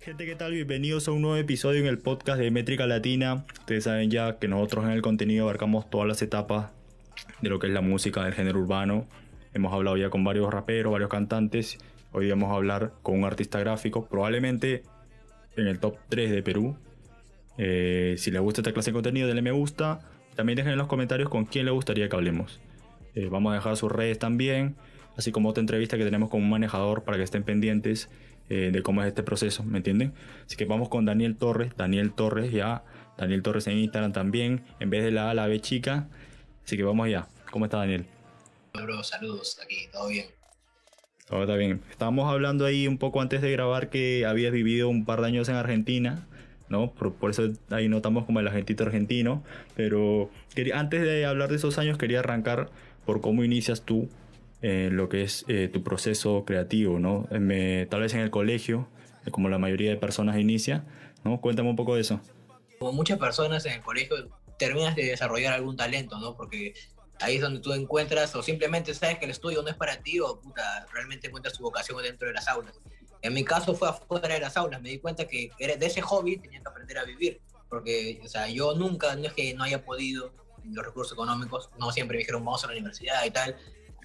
Gente, ¿qué tal? Bienvenidos a un nuevo episodio en el podcast de Métrica Latina. Ustedes saben ya que nosotros en el contenido abarcamos todas las etapas de lo que es la música del género urbano. Hemos hablado ya con varios raperos, varios cantantes. Hoy vamos a hablar con un artista gráfico, probablemente en el top 3 de Perú. Eh, si les gusta esta clase de contenido, denle me gusta. También dejen en los comentarios con quién le gustaría que hablemos. Eh, vamos a dejar sus redes también, así como otra entrevista que tenemos con un manejador para que estén pendientes eh, de cómo es este proceso, ¿me entienden? Así que vamos con Daniel Torres, Daniel Torres ya, Daniel Torres en Instagram también, en vez de la A, la B chica. Así que vamos allá. ¿Cómo está Daniel? Bro, saludos, aquí, todo bien. Todo está bien. Estábamos hablando ahí un poco antes de grabar que habías vivido un par de años en Argentina, ¿no? Por, por eso ahí notamos como el agentito argentino. Pero quería, antes de hablar de esos años, quería arrancar por cómo inicias tú en lo que es eh, tu proceso creativo, ¿no? Me, tal vez en el colegio, eh, como la mayoría de personas inicia, ¿no? Cuéntame un poco de eso. Como muchas personas en el colegio terminas de desarrollar algún talento, ¿no? Porque ahí es donde tú encuentras o simplemente sabes que el estudio no es para ti o puta, realmente encuentras tu vocación dentro de las aulas. En mi caso fue afuera de las aulas, me di cuenta que de ese hobby tenía que aprender a vivir, porque o sea, yo nunca, no es que no haya podido, los recursos económicos, no siempre me dijeron vamos a la universidad y tal,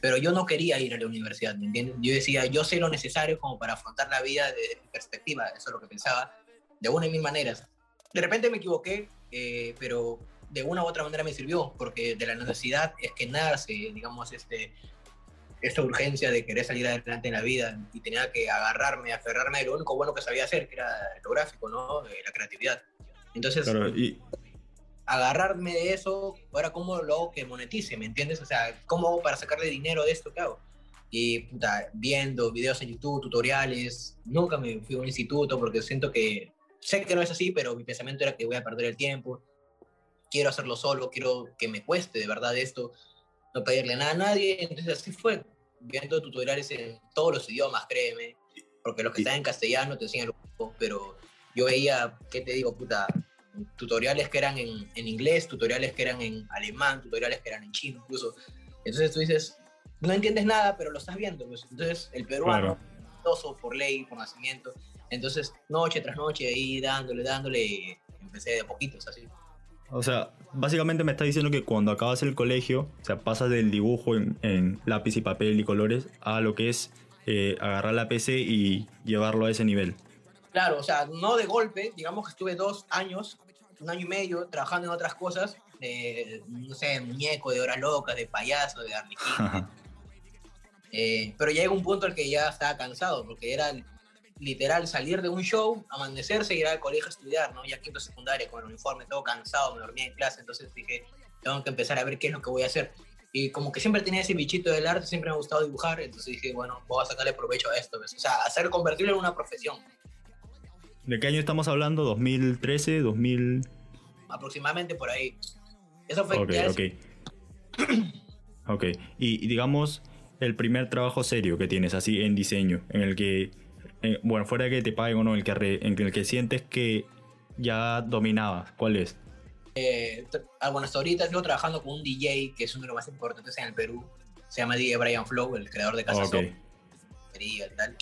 pero yo no quería ir a la universidad, ¿me entiendes? Yo decía, yo sé lo necesario como para afrontar la vida desde mi perspectiva, eso es lo que pensaba, de una y mil maneras. De repente me equivoqué, eh, pero de una u otra manera me sirvió, porque de la necesidad es que nace, digamos, este, esta urgencia de querer salir adelante en la vida y tenía que agarrarme, aferrarme de lo único bueno que sabía hacer, que era lo gráfico, ¿no? La creatividad. Entonces, agarrarme de eso, ahora cómo lo hago que monetice, ¿me entiendes? O sea, ¿cómo hago para sacarle dinero de esto que hago? Y puta, viendo videos en YouTube, tutoriales, nunca me fui a un instituto porque siento que, sé que no es así, pero mi pensamiento era que voy a perder el tiempo, quiero hacerlo solo, quiero que me cueste de verdad esto, no pedirle nada a nadie, entonces así fue, viendo tutoriales en todos los idiomas, créeme, porque los que están en castellano te enseñan pero yo veía, ¿qué te digo, puta? Tutoriales que eran en, en, inglés, tutoriales que eran en alemán, tutoriales que eran en chino incluso. Entonces tú dices, no entiendes nada, pero lo estás viendo. Pues. Entonces el peruano, claro. por ley, por nacimiento. Entonces noche tras noche ahí dándole, dándole, empecé de poquitos así. O sea, básicamente me está diciendo que cuando acabas el colegio, o sea, pasas del dibujo en, en lápiz y papel y colores a lo que es eh, agarrar la PC y llevarlo a ese nivel. Claro, o sea, no de golpe, digamos que estuve dos años, un año y medio trabajando en otras cosas, de, no sé, de muñeco, de hora loca, de payaso, de arlequín. eh, pero llega un punto al que ya estaba cansado, porque era literal salir de un show, amanecerse, ir al colegio a estudiar, ¿no? Ya quinto secundaria con el uniforme, todo cansado, me dormía en clase, entonces dije, tengo que empezar a ver qué es lo que voy a hacer. Y como que siempre tenía ese bichito del arte, siempre me ha gustado dibujar, entonces dije, bueno, voy a sacarle provecho a esto, ¿ves? o sea, hacer convertirlo en una profesión. ¿De qué año estamos hablando? ¿2013? ¿2000? Aproximadamente por ahí. Eso fue... Ok, ok. ok. Y, digamos, el primer trabajo serio que tienes así en diseño, en el que, bueno, fuera de que te paguen o no, el que en el que sientes que ya dominabas, ¿cuál es? Eh, ah, bueno, hasta ahorita sigo trabajando con un DJ que es uno de los más importantes en el Perú. Se llama DJ Brian Flow, el creador de Casa okay. y tal.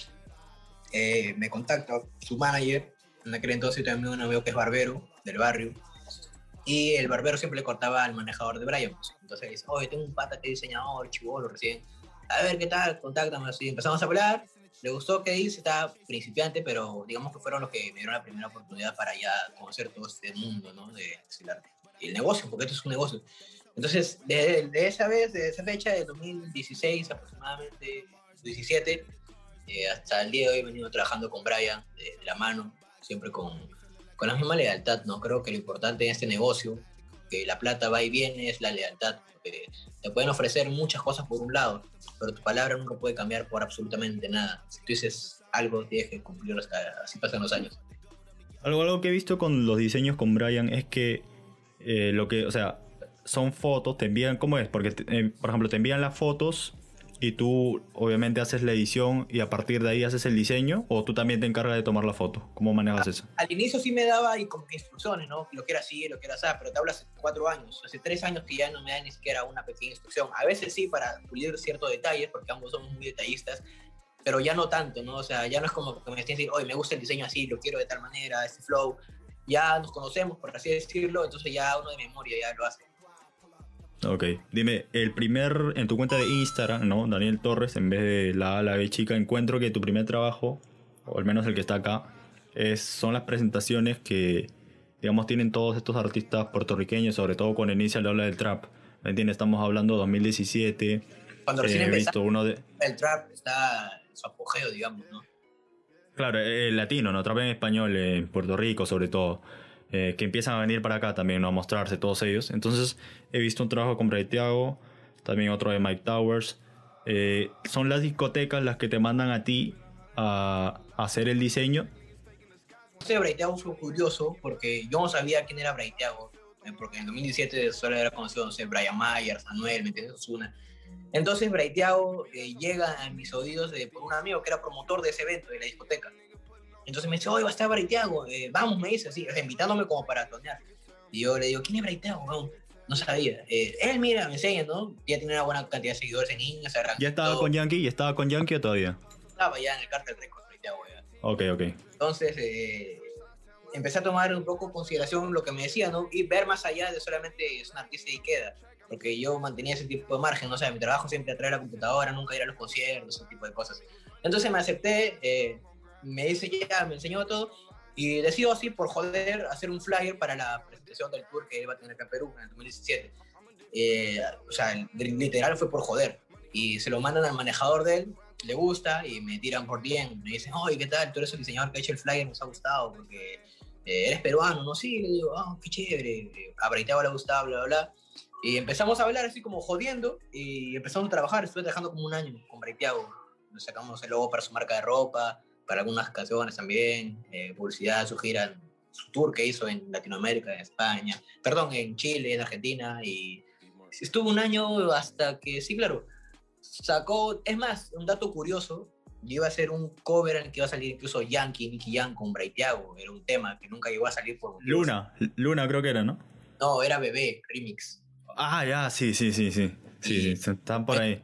Eh, me contacta su manager, en aquel entonces también un amigo que es barbero del barrio, y el barbero siempre le cortaba al manejador de Brian. Entonces dice, oye, tengo un pata que es diseñador, chivolo recién, a ver qué tal, contáctame así. Empezamos a hablar, le gustó que dice, estaba principiante, pero digamos que fueron los que me dieron la primera oportunidad para ya conocer todo este mundo, ¿no? De, arte. Y el negocio, porque esto es un negocio. Entonces, de, de, esa vez, de esa fecha, de 2016 aproximadamente, 17, eh, hasta el día de hoy he venido trabajando con Brian de, la mano, siempre con, con, la misma lealtad, ¿no? Creo que lo importante en este negocio, que la plata va y viene, es la lealtad. Te pueden ofrecer muchas cosas por un lado, pero tu palabra nunca puede cambiar por absolutamente nada. Si tú dices algo, tienes que cumplirlo, así pasan los años. Algo, algo que he visto con los diseños con Brian es que eh, lo que, o sea, son fotos, te envían, ¿cómo es? Porque, eh, por ejemplo, te envían las fotos y tú obviamente haces la edición y a partir de ahí haces el diseño o tú también te encargas de tomar la foto? ¿Cómo manejas eso? Al inicio sí me daba y como que instrucciones, ¿no? Lo que era así, lo que era así, pero te hablo hace cuatro años, hace tres años que ya no me da ni siquiera una pequeña instrucción. A veces sí para pulir ciertos detalles, porque ambos somos muy detallistas, pero ya no tanto, ¿no? O sea, ya no es como que me estén diciendo, oye, me gusta el diseño así, lo quiero de tal manera, este flow. Ya nos conocemos, por así decirlo, entonces ya uno de memoria ya lo hace. Ok, dime, el primer, en tu cuenta de Instagram, ¿no? Daniel Torres, en vez de la A, la B chica, encuentro que tu primer trabajo, o al menos el que está acá, es, son las presentaciones que, digamos, tienen todos estos artistas puertorriqueños, sobre todo cuando inicia la ola del trap. ¿Me entiendes? Estamos hablando de 2017. Cuando recién Eh, he empezó, visto uno de... el trap está en su apogeo, digamos, ¿no? Claro, el latino, ¿no? Trap en español, en Puerto Rico sobre todo. Eh, que empiezan a venir para acá también. A mostrarse todos ellos. Entonces, he visto un trabajo con Bray Thiago, también otro de Mike Towers. Eh, son las discotecas las que te mandan a ti a, a hacer el diseño. Ese Braithiago fue curioso porque yo no sabía quién era Braithiago, eh, porque en 2017 solo era conocido, no sé, Brian ¿me entiendes? Ozuna. Entonces Braithiago eh, llega a mis oídos de, por un amigo que era promotor de ese evento, de la discoteca. Entonces me dice, oye, va a estar Braithiago, eh, vamos, me dice así, invitándome como para tonear. Y yo le digo, ¿quién es Braithiago? weón? No sabía. Eh, él, mira, me enseña, ¿no? Ya tiene una buena cantidad de seguidores en Instagram. ¿Ya estaba todo. con Yankee? ¿Ya estaba con Yankee o todavía? Estaba ya en el Cartel Record, Braithiago, ya. Ok, ok. Entonces, eh, empecé a tomar un poco en consideración lo que me decía, ¿no? Y ver más allá de solamente es un artista y queda. Porque yo mantenía ese tipo de margen, ¿no? O sea, mi trabajo siempre atraer la computadora, nunca ir a los conciertos, ese tipo de cosas. Entonces me acepté, eh, me dice ya, me enseñó todo. Y decido así, por joder, hacer un flyer para la presentación del tour que iba a tener acá en Perú en el 2017. Eh, o sea, literal fue por joder. Y se lo mandan al manejador de él, le gusta y me tiran por bien. Me dicen, oye, ¿qué tal? Tú eres el diseñador que ha hecho el flyer, nos ha gustado porque eh, eres peruano, ¿no? Sí, le digo, ah, qué chévere. A Braithiago le gustaba, bla, bla, bla. Y empezamos a hablar así como jodiendo y empezamos a trabajar. Estuve trabajando como un año con Braithiago. Nos sacamos el logo para su marca de ropa, para algunas canciones también, eh, publicidad, su gira, su tour que hizo en Latinoamérica, en España, perdón, en Chile, en Argentina. Y estuvo un año hasta que, sí, claro, sacó, es más, un dato curioso, yo iba a hacer un cover en el que iba a salir incluso Yankee, Nicky Young con Braithiago, era un tema que nunca llegó a salir por Luna, Luna creo que era, ¿no? No, era Bebé, remix. Ah, ya, sí, sí, sí, sí. Sí, sí, están por ahí.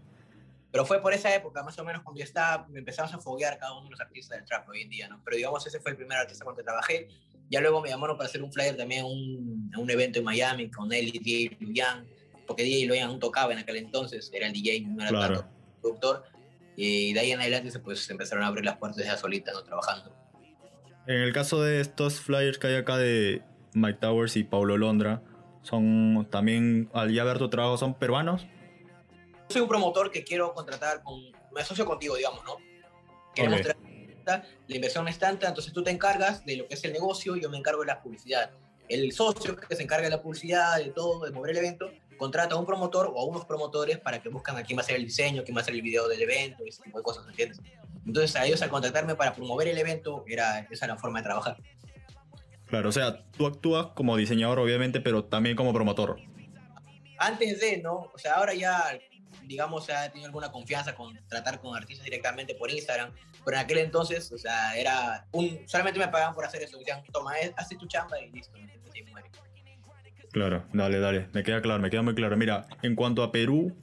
Pero fue por esa época, más o menos, cuando yo estaba, me empezamos a foguear cada uno de los artistas del trap hoy en día, ¿no? Pero digamos, ese fue el primer artista con el que trabajé. Ya luego me llamaron para hacer un flyer también a un, un evento en Miami con él y DJ Luyan, porque DJ Luyan aún tocaba en aquel entonces, era el DJ, no era Claro. tanto productor. Y de ahí en adelante pues, se empezaron a abrir las puertas ya solitas, ¿no? Trabajando. En el caso de estos flyers que hay acá de Mike Towers y Paulo Londra, son también, al ya ver tu trabajo, son peruanos. Soy un promotor que quiero contratar con, me asocio contigo, digamos, ¿no? Queremos Ok. traer la inversión es tanta, entonces tú te encargas de lo que es el negocio y yo me encargo de la publicidad. El socio que se encarga de la publicidad, de todo, de mover el evento, contrata a un promotor o a unos promotores para que buscan a quién va a hacer el diseño, quién va a hacer el video del evento, ese tipo de cosas, ¿me ¿entiendes? Entonces a ellos al contratarme para promover el evento, era, esa era la forma de trabajar. Claro, o sea, tú actúas como diseñador, obviamente, pero también como promotor. antes de, ¿no? O sea, ahora ya, digamos, ha tenido alguna confianza con tratar con artistas directamente por Instagram, pero en aquel entonces, o sea, era un, solamente me pagaban por hacer eso, decían, toma, eh, haz tu chamba y listo. Claro, dale, dale. Me queda claro, me queda muy claro. Mira, en cuanto a Perú,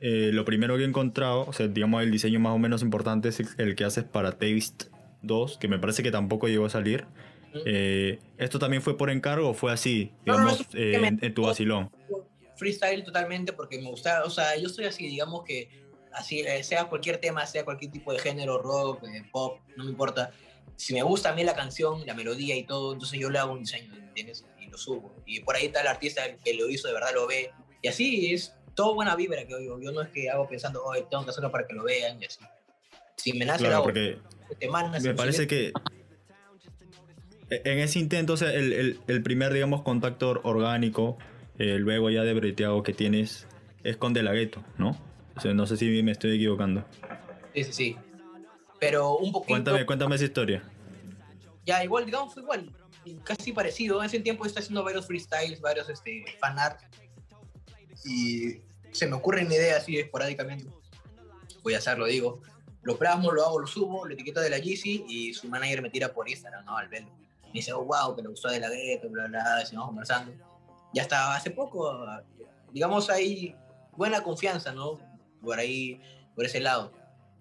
eh, lo primero que he encontrado, o sea, digamos, el diseño más o menos importante es el, que haces para Taste 2, que me parece que tampoco llegó a salir. Eh, ¿Esto también fue por encargo o fue así, No, no, no, digamos, eh, en, en tu vacilón? Freestyle totalmente porque me gusta, o sea, yo soy así, digamos que así, eh, sea cualquier tema, sea cualquier tipo de género, rock, eh, pop, no me importa. Si me gusta a mí la canción, la melodía y todo, entonces yo le hago un diseño, ¿entiendes? Y lo subo. Y por ahí está el artista que lo hizo, de verdad lo ve. Y así es todo buena vibra que yo, yo no es que hago pensando, hoy tengo que hacerlo para que lo vean y así. Si me nace Claro, la porque semana, me parece que e, en ese intento, o sea, el, el- el primer, digamos, contacto orgánico, eh, luego ya de breteado que tienes, es con De La Ghetto, ¿no? O sea, no sé si me estoy equivocando. Sí, sí, sí. Pero un poquito... Cuéntame, cuéntame esa historia. Ya, igual, digamos, fue igual. y Casi parecido. En ese tiempo está haciendo varios freestyles, varios este, fan art. Y se me ocurren ideas así esporádicamente. Voy a hacerlo, digo. Lo plasmo, lo hago, lo subo, lo etiqueto de la Yeezy y su manager me tira por Instagram, ¿no? Al verlo. Me dice, oh, wow, que le gustó de la gueto, bla, bla, bla, seguimos conversando. Ya hasta hace poco, digamos, hay buena confianza, ¿no? Por ahí, por ese lado.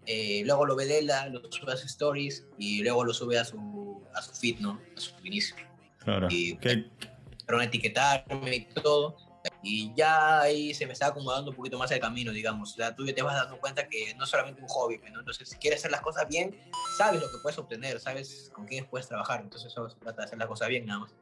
eh, luego lo ve Dela, lo sube a sus stories y luego lo sube a su, a su feed, ¿no? A su inicio. Claro. Y ¿Qué- pero etiquetarme y todo. Y ya ahí se me está acomodando un poquito más el camino, digamos. O sea, tú ya te vas dando cuenta que no es solamente un hobby, ¿no? Entonces, si quieres hacer las cosas bien, sabes lo que puedes obtener, sabes con quiénes puedes trabajar. Entonces, eso se trata de hacer las cosas bien, nada más.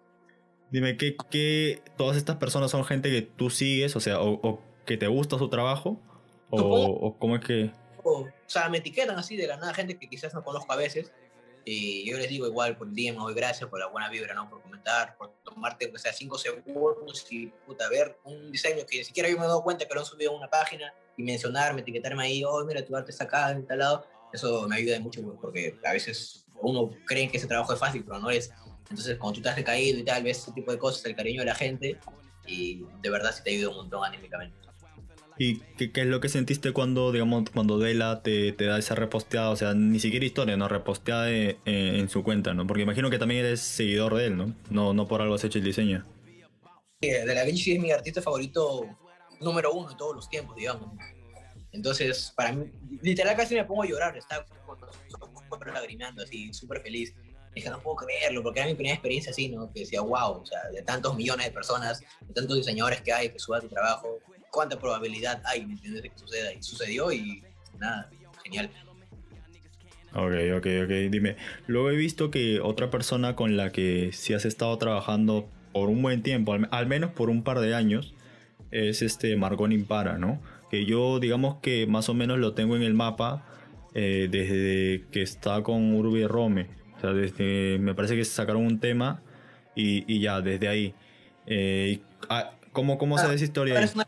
Dime, ¿qué, qué todas estas personas son gente que tú sigues, o sea, o, o que te gusta su trabajo? O, o cómo es que... O, sea, me etiquetan así de la nada, gente que quizás no conozco a veces. Y yo les digo igual por el día, doy gracias por la buena vibra, ¿no? Por comentar, por tomarte, o sea, cinco segundos y, puta, ver un diseño que ni siquiera yo me he dado cuenta que lo han subido a una página y mencionarme, etiquetarme ahí, oh, mira, tu arte está acá, en tal lado. Eso me ayuda mucho, porque a veces uno cree que ese trabajo es fácil, pero no es. Entonces, cuando tú te has recaído y tal, ves ese tipo de cosas, el cariño de la gente, y de verdad sí te ayuda un montón anímicamente. ¿Y qué, qué es lo que sentiste cuando, digamos, cuando Dela te, te da esa reposteada? O sea, ni siquiera historia, ¿no? Reposteada de- eh, en su cuenta, ¿no? Porque imagino que también eres seguidor de él, ¿no? No, no por algo has hecho el diseño. Sí, De La Vinci es mi artista favorito número uno de todos los tiempos, digamos. Entonces, para mí, literal casi me pongo a llorar, estaba con los ojos lagrimando, así, súper feliz. Dije, no puedo creerlo, porque era mi primera experiencia así, ¿no? Que decía, wow, o sea, de tantos millones de personas, de tantos diseñadores que hay que suban tu trabajo, ¿cuánta probabilidad hay, ¿me entiendes? De que suceda. Y sucedió y nada, genial. Ok, ok, ok. Dime, luego he visto que otra persona con la que sí has estado trabajando por un buen tiempo, al, menos por un par de años, es este Marcón Impara, ¿no? Que yo, digamos que más o menos lo tengo en el mapa eh, desde que está con Urbi Rome. O sea, desde, me parece que sacaron un tema y, y ya, desde ahí. Eh, ah, ¿Cómo, cómo se Ah, ve esa historia ahí? una-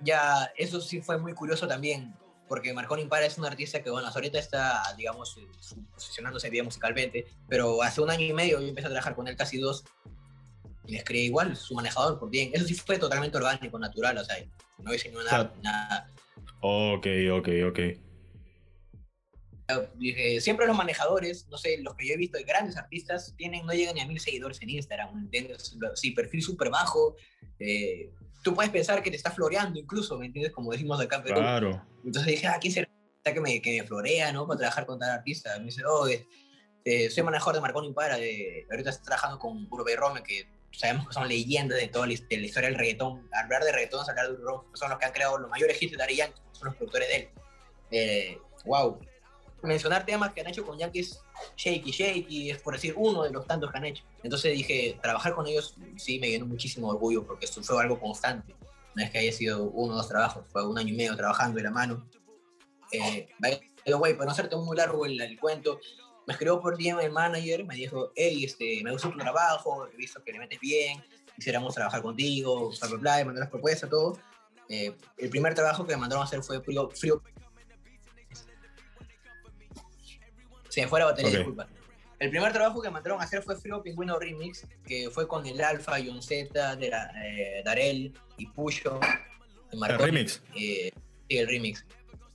Ya, eso sí fue muy curioso también, porque Marconi Impara es un artista que, bueno, ahorita está, digamos, eh, posicionándose bien musicalmente, pero hace un año y medio yo empecé a trabajar con él casi dos, y les creé igual, su manejador, por bien. Eso sí fue totalmente orgánico, natural, o sea, no diseñó nada, sea, nada. Ok, ok, ok. Dije, siempre los manejadores, no sé, los que yo he visto de grandes artistas, tienen, no llegan ni a mil seguidores en Instagram, ¿me entiendes? Sí, perfil súper bajo. eh, tú puedes pensar que te está floreando incluso, ¿me entiendes? Como decimos acá en Perú. Claro. Entonces dije, ah, ¿quién será que me, que me florea, ¿no? Para trabajar con tal artista. Me dice, oh, eh, soy manejador de Marconi Impara, de, ahorita estoy trabajando con Urbe y Rome, que sabemos que son leyendas de toda la, his- de la historia del reggaetón. Hablar de reggaetón es hablar de Urbe Rome, son los que han creado los mayores hits de Yankee, son los productores de él. Eh, wow. Mencionar temas que han hecho con Yankees, Shaky Shaky, es por decir uno de los tantos que han hecho. Entonces dije, trabajar con ellos sí me llenó muchísimo orgullo, porque esto fue algo constante. No es que haya sido uno o dos trabajos, fue un año y medio trabajando de la mano. Eh, the way, para no hacerte muy largo el, el cuento, me escribió por DM el manager, me dijo, hey, este, me gustó tu trabajo, he visto que le metes bien, quisiéramos trabajar contigo, bla, bla, bla, y mandó las propuestas, todo. Eh, el primer trabajo que me mandaron a hacer fue frío, frío. Se me fue la batería, Ok. disculpa. El primer trabajo que mandaron a hacer fue Frío Pingüino Remix, que fue con el Alfa, John Z, eh, Darel y Pusho. El Marconi, remix. eh, sí, el remix.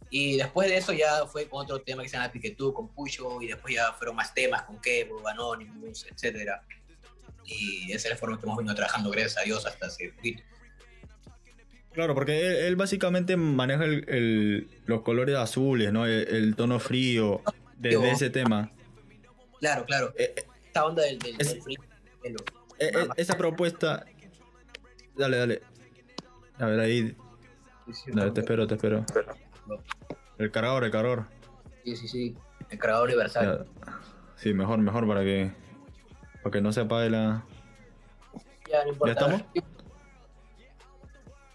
Y después de eso ya fue con otro tema que se llama Piquetú, con Pusho, y después ya fueron más temas con Kevo, Anonymous, etc. Y esa es la forma que hemos venido trabajando, gracias a Dios, hasta hace poquito. Claro, porque él, él básicamente maneja el- el- los colores azules, ¿no? El, el tono frío desde Yo- ese tema. Claro, claro. Eh, eh, Esta onda del, del, es- del free, eh, eh, esa propuesta... Dale, dale. A ver, ahí... Dale, te espero, te espero. El cargador, el cargador. Sí, sí, sí. El cargador universal. Ya. Sí, mejor, mejor para que... Para que no se apague la... Ya, no importa. estamos?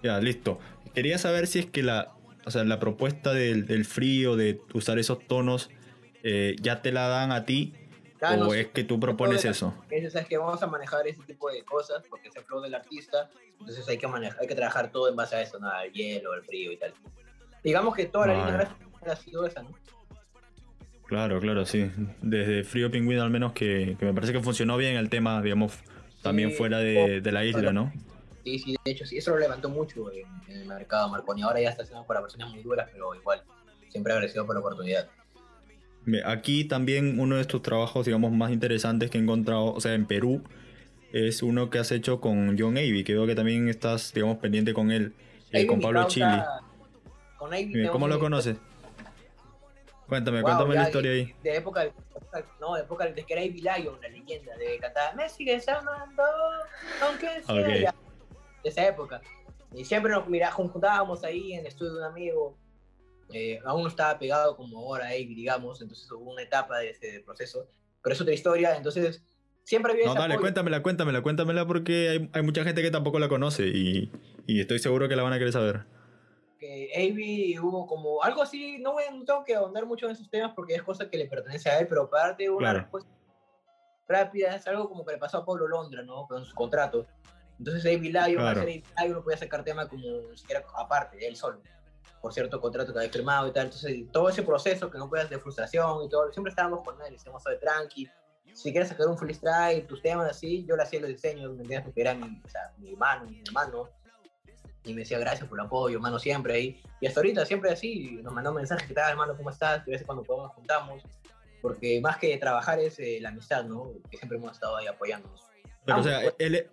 Ya, listo. Quería saber si es que la, o sea, la propuesta del, del frío, de usar esos tonos, eh, ya te la dan a ti o no, es que tú propones la- eso. Es, que vamos a manejar ese tipo de cosas porque es el flow del artista, entonces hay que manejar, hay que trabajar todo en base a eso, nada, el hielo, el frío y tal. Digamos que toda la línea gráfica ha sido esa, ¿no? Claro, claro, sí. Desde Frío Pingüino al menos que, que me parece que funcionó bien el tema, digamos, también Sí, fuera de, de la isla, ¿no? Sí, sí, de hecho, sí, eso lo levantó mucho en, en el mercado Marconi. Ahora ya está haciendo para personas muy duras, pero igual, siempre agradecido por la oportunidad. Aquí también uno de estos trabajos, digamos, más interesantes que he encontrado, o sea, en Perú, es uno que has hecho con John Avey, que veo que también estás, digamos, pendiente con él, eh, con Pablo Chili. Con tenemos ¿Cómo lo conoces? Cuéntame, Wow, cuéntame ya, la historia de, ahí. De época, no, de época que era Ivy Lion, la leyenda, de cantar Me sigues amando, aunque sea Ok. ya", de esa época. Y siempre nos mira, juntábamos ahí en el estudio de un amigo. Eh, aún no estaba pegado como ahora Ivy, digamos, entonces hubo una etapa de ese proceso. Pero es otra historia, entonces siempre había No, dale, apoyo. cuéntamela, cuéntamela, cuéntamela porque hay, hay mucha gente que tampoco la conoce y, y estoy seguro que la van a querer saber. que Avi hubo como algo así, no, voy, no tengo que ahondar mucho en esos temas porque es cosa que le pertenece a él, pero para darte una Claro. respuesta rápida, es algo como que le pasó a Pablo Londra, ¿no? Con su contrato. Entonces Avi Lion, Claro. no podía sacar tema como ni siquiera aparte, él solo, por cierto contrato que había firmado y tal. Entonces todo ese proceso que no puedas de frustración y todo, siempre estábamos con él, decíamos, de tranqui. Si quieres sacar un freestyle, tus temas así, yo le hacía los diseños, ¿me entiendes? Porque era mi, o sea, mi hermano, mi hermano y me decía gracias por el apoyo, hermano, siempre ahí. Y hasta ahorita, siempre así, nos mandó mensajes, ¿qué tal, hermano? ¿Cómo estás? De vez en cuando podemos juntamos, porque más que trabajar es eh, la amistad, ¿no? Que siempre hemos estado ahí apoyándonos. Pero, o Aunque, sea, ¿él,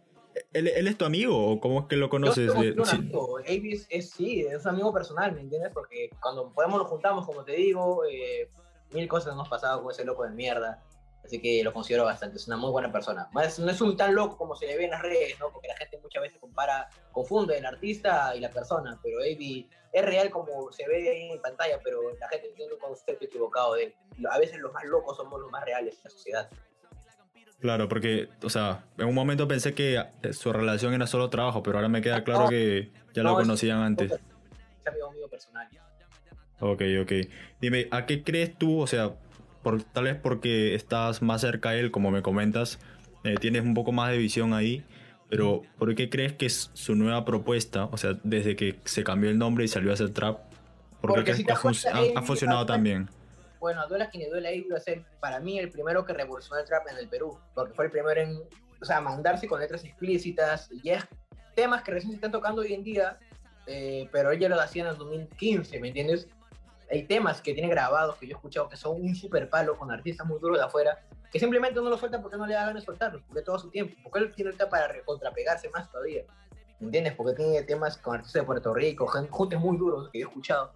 él, él es tu amigo o cómo es que lo yo conoces? tengo de- un sí. amigo, Avis es, sí, es un amigo personal, ¿me entiendes? Porque cuando podemos nos juntamos, como te digo, eh, mil cosas han pasado con ese loco de mierda. Así que lo considero bastante, es una muy buena persona. Más, no es un tan loco como se le ve en las redes, ¿no? Porque la gente muchas veces compara, confunde el artista y la persona, pero Avi es real como se ve ahí en pantalla, pero la gente tiene un concepto equivocado de él. A veces los más locos somos los más reales en la sociedad. Claro, porque, o sea, en un momento pensé que su relación era solo trabajo, pero ahora me queda claro que ya lo es- conocían antes. Es amigo mío personal. Ok, ok. Dime, ¿a qué crees tú? O sea, por, tal vez porque estás más cerca a él, como me comentas, eh, tienes un poco más de visión ahí, pero ¿por qué crees que es su nueva propuesta, o sea, desde que se cambió el nombre y salió a hacer trap, ¿por qué Porque crees si que ha, fun- ha- funcionado tan bien? Bueno, duela quien duela iba a ser para mí el primero que revolucionó el trap en el Perú, porque fue el primero en, o sea, mandarse con letras explícitas y es temas que recién se están tocando hoy en día, eh, pero ella lo hacía en el 2015, ¿me entiendes? Hay temas que tiene grabados que yo he escuchado que son un super palo con artistas muy duros de afuera, que simplemente no lo suelta porque no le da ganas de soltarlos, porque todo su tiempo, porque él tiene ahorita para contrapegarse más todavía, ¿me entiendes? Porque tiene temas con artistas de Puerto Rico, juntes muy duros que yo he escuchado,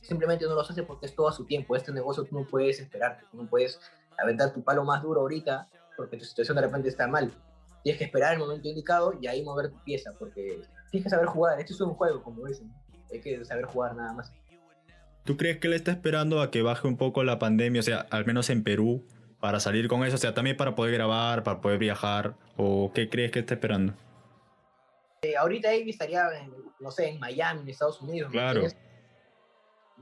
simplemente no los hace porque es todo a su tiempo. Este negocio tú no puedes esperarte, tú no puedes aventar tu palo más duro ahorita porque tu situación de repente está mal. Tienes que esperar el momento indicado y ahí mover tu pieza porque tienes que saber jugar. Esto es un juego, como dicen. Hay que saber jugar nada más. ¿Tú crees que él está esperando a que baje un poco la pandemia, o sea, al menos en Perú, para salir con eso? O sea, también para poder grabar, para poder viajar, ¿o qué crees que está esperando? Eh, ahorita Avi estaría, en, no sé, en Miami, en Estados Unidos. ¿me Claro. entiendes?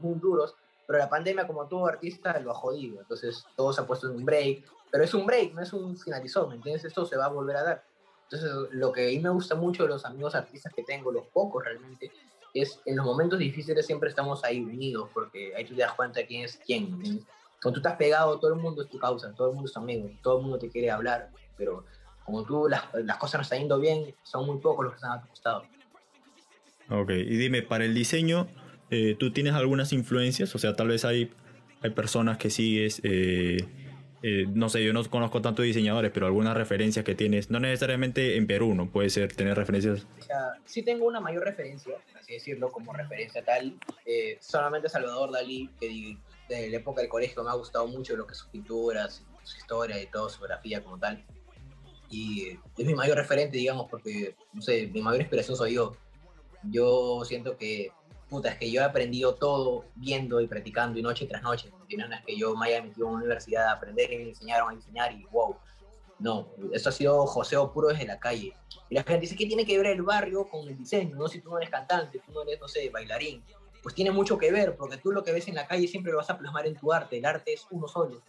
Muy duros. Pero la pandemia, como todo artista, lo ha jodido. Entonces todo se ha puesto en un break. Pero es un break, no es un finalizón, ¿me entiendes? Esto se va a volver a dar. Entonces, lo que a mí me gusta mucho de los amigos artistas que tengo, los pocos realmente, es en los momentos difíciles siempre estamos ahí unidos, porque ahí tú te das cuenta quién es quién. ¿me entiendes? Cuando tú estás pegado, todo el mundo es tu causa, todo el mundo es tu amigo, todo el mundo te quiere hablar, pero como tú las, las cosas no están yendo bien, son muy pocos los que están a tu costado. Ok, y dime, para el diseño, eh, ¿tú tienes algunas influencias? O sea, tal vez hay, hay personas que sigues, eh, eh, no sé, yo no conozco tantos diseñadores, pero algunas referencias que tienes, no necesariamente en Perú, ¿no? Puede ser tener referencias. O sí tengo una mayor referencia, así decirlo, como referencia tal. Solamente Salvador Dalí, que di- de la época del colegio me ha gustado mucho lo que sus pinturas, su historia y todo, su grafía como tal. Y es mi mayor referente, digamos, porque, no sé, mi mayor inspiración soy yo. Yo siento que, puta, es que yo he aprendido todo viendo y practicando y noche tras noche. No es que yo me haya metido en una universidad a aprender y me enseñaron a diseñar y wow. No, eso ha sido joseo puro desde la calle. Y la gente dice, ¿qué tiene que ver el barrio con el diseño? No, si tú no eres cantante, tú no eres, no sé, bailarín. Pues tiene mucho que ver, porque tú lo que ves en la calle siempre lo vas a plasmar en tu arte. El arte es uno solo.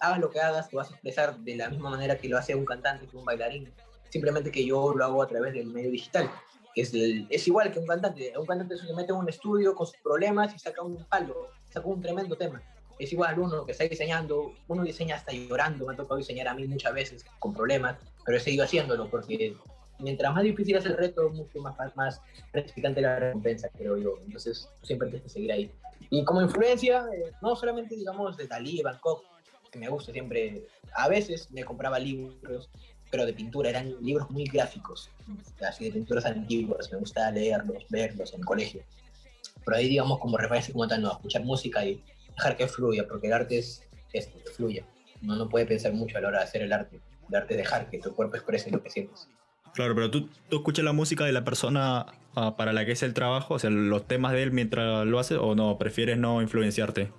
Hagas lo que hagas, te vas a expresar de la misma manera que lo hace un cantante, un bailarín. Simplemente que yo lo hago a través del medio digital. Es, el- es igual que un cantante. Un cantante se mete en un estudio con sus problemas y saca un palo, saca un tremendo tema. Es igual uno que está diseñando, uno diseña hasta llorando, me ha tocado diseñar a mí muchas veces con problemas, pero he seguido haciéndolo porque mientras más difícil es el reto, mucho más, más gratificante la recompensa, creo yo. Entonces, siempre tienes que seguir ahí. Y como influencia, eh, no solamente, digamos, de Dalí, Bangkok, que me gusta siempre, a veces me compraba libros, pero de pintura, eran libros muy gráficos, así de pinturas antiguas, me gusta leerlos, verlos en el colegio. Pero ahí, digamos, como referencia como tal, no, escuchar música y dejar que fluya, porque el arte es esto, que fluya. Uno no puede pensar mucho a la hora de hacer el arte. El arte es dejar que tu cuerpo exprese lo que sientes. Claro, pero tú, tú escuchas la música de la persona ah, para la que es el trabajo, o sea, los temas de él mientras lo haces, o no, prefieres no influenciarte.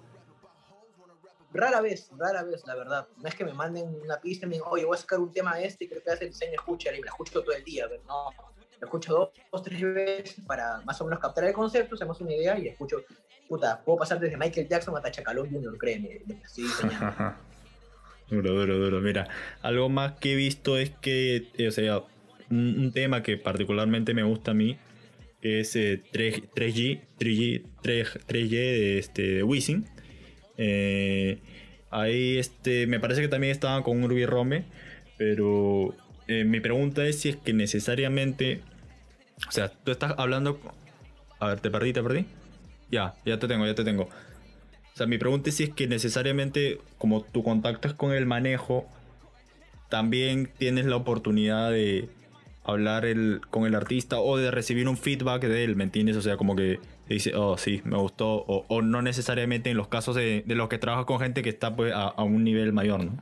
Rara vez, rara vez, la verdad. No es que me manden una pista y me digan, oye, voy a sacar un tema este y creo que hace el diseño, escucha, y la escucho todo el día. Ver, no, lo escucho dos, tres veces para más o menos captar el concepto, hacemos una idea y escucho, puta, puedo pasar desde Michael Jackson hasta Chacalón Jr., créeme, estoy duro, duro, duro. Mira, algo más que he visto es que, eh, o sea, un, tema que particularmente me gusta a mí es eh, 3, 3G, 3G, 3, 3G de, este, de Wisin. Eh, ahí este, me parece que también estaban con Urbi Rome, pero eh, mi pregunta es si es que necesariamente, o sea, tú estás hablando, a ver, te perdí, te perdí. Ya, ya te tengo, ya te tengo. O sea, mi pregunta es si es que necesariamente, como tu contacto es con el manejo, también tienes la oportunidad de hablar el, con el artista o de recibir un feedback de él, ¿me entiendes? O sea, como que dice, oh, sí, me gustó, o, o no necesariamente en los casos de, de, los que trabajas con gente que está pues, a, a un nivel mayor, ¿no?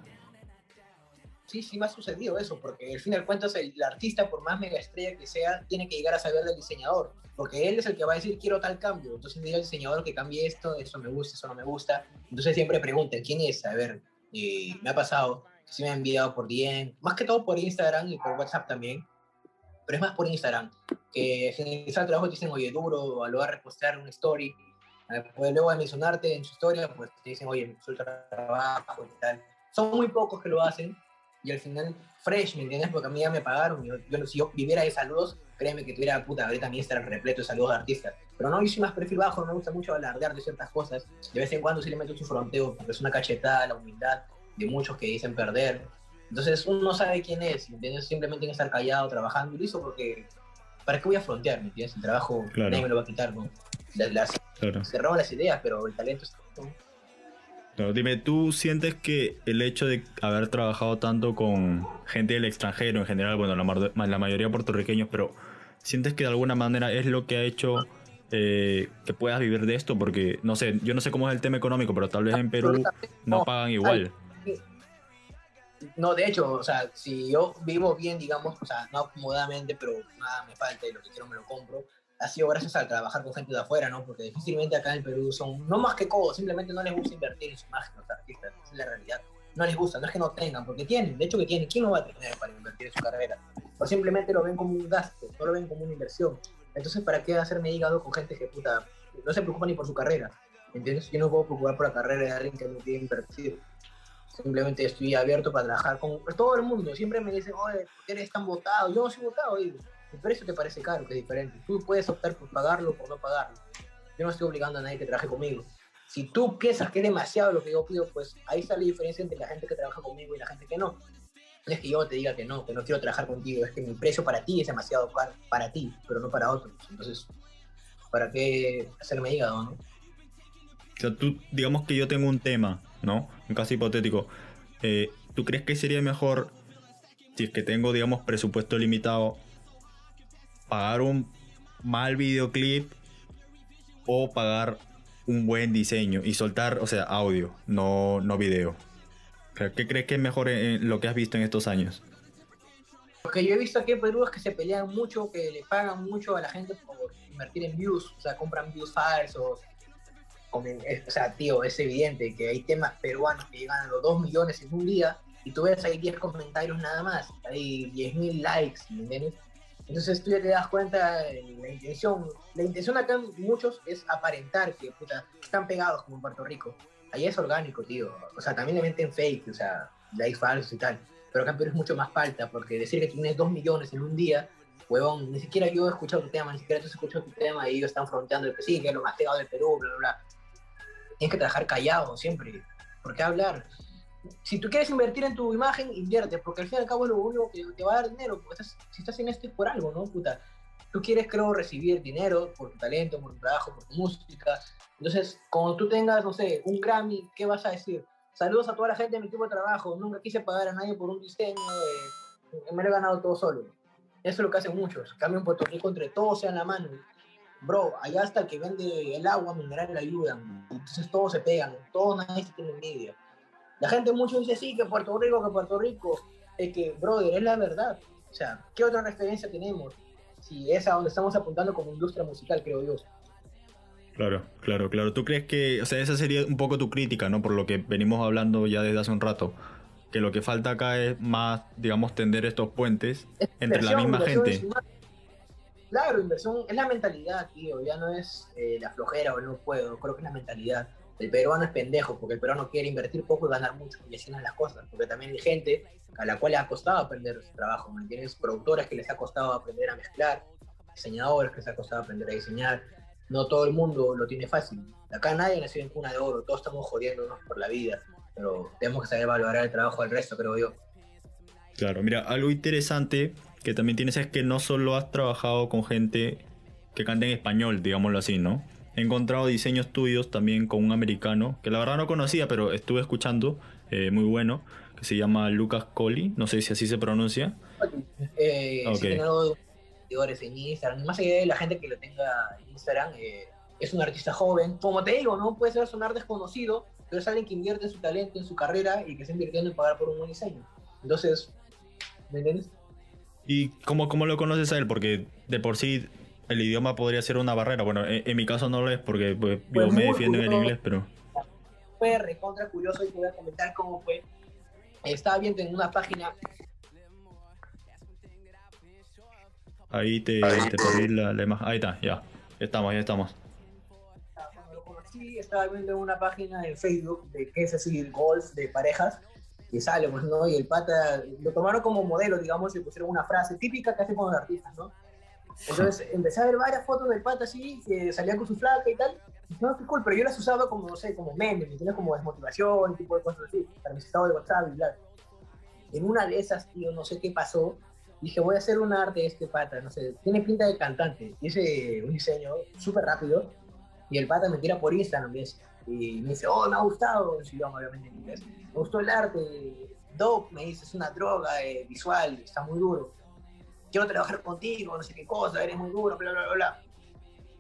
sí, sí me ha sucedido eso, porque al fin y al cuentas el, el, artista, por más mega estrella que sea, tiene que llegar a saber del diseñador, porque él es el que va a decir quiero tal cambio, entonces dice al diseñador que cambie esto, eso me gusta, eso no me gusta, entonces siempre pregunten quién es, a ver, eh, me ha pasado, sí me ha enviado por DM, más que todo por Instagram y por WhatsApp también, pero es más por Instagram, que finalizar el trabajo te dicen, oye, duro, a lo a repostear una story, pues luego de mencionarte en su historia, pues te dicen, oye, suelta trabajo y tal. Son muy pocos que lo hacen, y al final fresh, ¿me entiendes? Porque a mí ya me pagaron, yo, yo, si yo viviera de saludos, créeme que tuviera, puta, ahorita mi Instagram repleto de saludos de artistas, pero no, yo soy más perfil bajo, no me gusta mucho alardear de ciertas cosas, de vez en cuando sí le meto su fronteo, porque es una cachetada la humildad de muchos que dicen perder, entonces uno no sabe quién es, ¿me entiendes? Simplemente tiene que estar callado, trabajando, y lo hizo porque, ¿para qué voy a frontear, ¿me entiendes? El trabajo claro. nadie me lo va a quitar, ¿no? Las, las, claro. Se roban las ideas, pero el talento está... Claro, dime, ¿tú sientes que el hecho de haber trabajado tanto con gente del extranjero en general, bueno, la, la mayoría puertorriqueños, pero sientes que de alguna manera es lo que ha hecho eh, que puedas vivir de esto? Porque, no sé, yo no sé cómo es el tema económico, pero tal vez en Perú no pagan igual. No, de hecho, o sea, si yo vivo bien, digamos, o sea, no acomodadamente, pero nada me falta y lo que quiero me lo compro, ha sido gracias a trabajar con gente de afuera, ¿no? Porque difícilmente acá en Perú son, no más que codos, simplemente no les gusta invertir en su imagen los artistas, esa es la realidad. No les gusta, no es que no tengan, porque tienen, de hecho que tienen, ¿quién no va a tener para invertir en su carrera? O simplemente lo ven como un gasto, no lo ven como una inversión. Entonces, ¿para qué hacerme hígado con gente que puta, no se preocupa ni por su carrera? ¿Entiendes? Yo no puedo preocupar por la carrera de alguien que no quiere invertir. Simplemente estoy abierto para trabajar con todo el mundo. Siempre me dicen, oye, ¿por qué eres tan votado? Yo no soy votado, digo el precio te parece caro, que es diferente. Tú puedes optar por pagarlo o por no pagarlo. Yo no estoy obligando a nadie que trabaje conmigo. Si tú piensas que es demasiado lo que yo pido, pues ahí está la diferencia entre la gente que trabaja conmigo y la gente que no. No es que yo te diga que no, que no quiero trabajar contigo, es que mi precio para ti es demasiado caro, para ti, pero no para otros. Entonces, ¿para qué hacerme hígado, no? O sea, tú, digamos que yo tengo un tema, ¿no? Un caso hipotético. Eh, ¿Tú crees que sería mejor, si es que tengo, digamos, presupuesto limitado, pagar un mal videoclip o pagar un buen diseño y soltar, o sea, audio, no, no video. ¿Qué crees que es mejor en lo que has visto en estos años? Lo que yo he visto aquí en Perú es que se pelean mucho, que le pagan mucho a la gente por invertir en views, o sea, compran views falsos. O sea, tío, es evidente que hay temas peruanos que llegan a los 2 millones en un día y tú ves ahí 10 comentarios nada más, hay 10.000 likes, ¿me entiendes? Entonces tú ya te das cuenta la intención. La intención acá muchos es aparentar que puta, están pegados como en Puerto Rico. Ahí es orgánico, tío. O sea, también le meten fake, o sea, likes falsos y tal. Pero acá en Perú es mucho más falta, porque decir que tienes dos millones en un día, huevón, ni siquiera yo he escuchado tu tema, ni siquiera tú has escuchado tu tema y ellos están fronteando el que sí, que es lo más pegado del Perú, bla, bla, bla. Tienes que trabajar callado siempre. ¿Por qué hablar? si tú quieres invertir en tu imagen, invierte, porque al fin y al cabo es lo único que te va a dar dinero, porque estás, si estás en esto es por algo, ¿no? Puta, tú quieres, creo, recibir dinero por tu talento, por tu trabajo, por tu música. Entonces, cuando tú tengas, no sé, un Grammy, ¿qué vas a decir? Saludos a toda la gente de mi equipo de trabajo, nunca quise pagar a nadie por un diseño, eh, me lo he ganado todo solo. Eso es lo que hacen muchos, cambian Puerto Rico entre todos sean la mano. Bro, allá hasta el que vende el agua mineral le ayudan. Entonces todos se pegan, todos nadie se tiene envidia. La gente mucho dice, sí, que Puerto Rico, que Puerto Rico. Es que, brother, es la verdad. O sea, ¿qué otra referencia tenemos? Si es a donde estamos apuntando como industria musical, creo yo. Claro, claro, claro. ¿Tú crees que, o sea, esa sería un poco tu crítica, ¿no? Por lo que venimos hablando ya desde hace un rato. Que lo que falta acá es más, digamos, tender estos puentes entre la misma gente. Claro, inversión es la mentalidad, tío. Ya no es eh, la flojera o no puedo. Creo que es la mentalidad. El peruano es pendejo porque el peruano quiere invertir poco y ganar mucho y así no las cosas. Porque también hay gente a la cual le ha costado aprender su trabajo. ¿me entiendes? Productores que les ha costado aprender a mezclar, diseñadores que les ha costado aprender a diseñar. No todo el mundo lo tiene fácil. Acá nadie nació en cuna de oro, todos estamos jodiéndonos por la vida. Pero tenemos que saber valorar el trabajo del resto, creo yo. Claro, mira, algo interesante que también tienes es que no solo has trabajado con gente que canta en español, digámoslo así, ¿no? He encontrado diseños tuyos también con un americano, que la verdad no conocía, pero estuve escuchando, eh, muy bueno, que se llama Lucas Colli, no sé si así se pronuncia. Eh, okay. seguidores en Instagram, más allá de la gente que lo tenga en Instagram, eh, es un artista joven. Como te digo, no puede ser sonar desconocido, pero es alguien que invierte en su talento, en su carrera y que está invirtiendo en pagar por un buen diseño. Entonces, ¿me entiendes? ¿Y cómo, cómo lo conoces a él? Porque de por sí el idioma podría ser una barrera. Bueno, en, mi caso no lo es porque pues, yo pues me defiendo en el inglés, pero... Fue recontra curioso y te voy a comentar cómo fue. Estaba viendo en una página... Ahí te, te perdí la, la Ahí está, ya. Estamos, ya estamos. Conocí, estaba viendo en una página de Facebook de que es así el golf de parejas sale, pues, ¿no? Y el pata lo tomaron como modelo, digamos, y pusieron una frase típica que hacen con los artistas, ¿no? Entonces empecé a ver varias fotos del pata así, que salía con su flaca y tal. no, qué cool, pero yo las usaba como, no sé, como memes, ¿me Como desmotivación, tipo de cosas así, para mi estado de WhatsApp y bla. En una de esas, tío, no sé qué pasó, dije, voy a hacer un arte de este pata, no sé, tiene pinta de cantante. Hice un diseño súper rápido y el pata me tira por Instagram y me dice, oh, me ha gustado, en obviamente en inglés. Me gustó el arte, dope, me dice, es una droga eh, visual, está muy duro quiero trabajar contigo, no sé qué cosa, eres muy duro, bla, bla, bla, bla.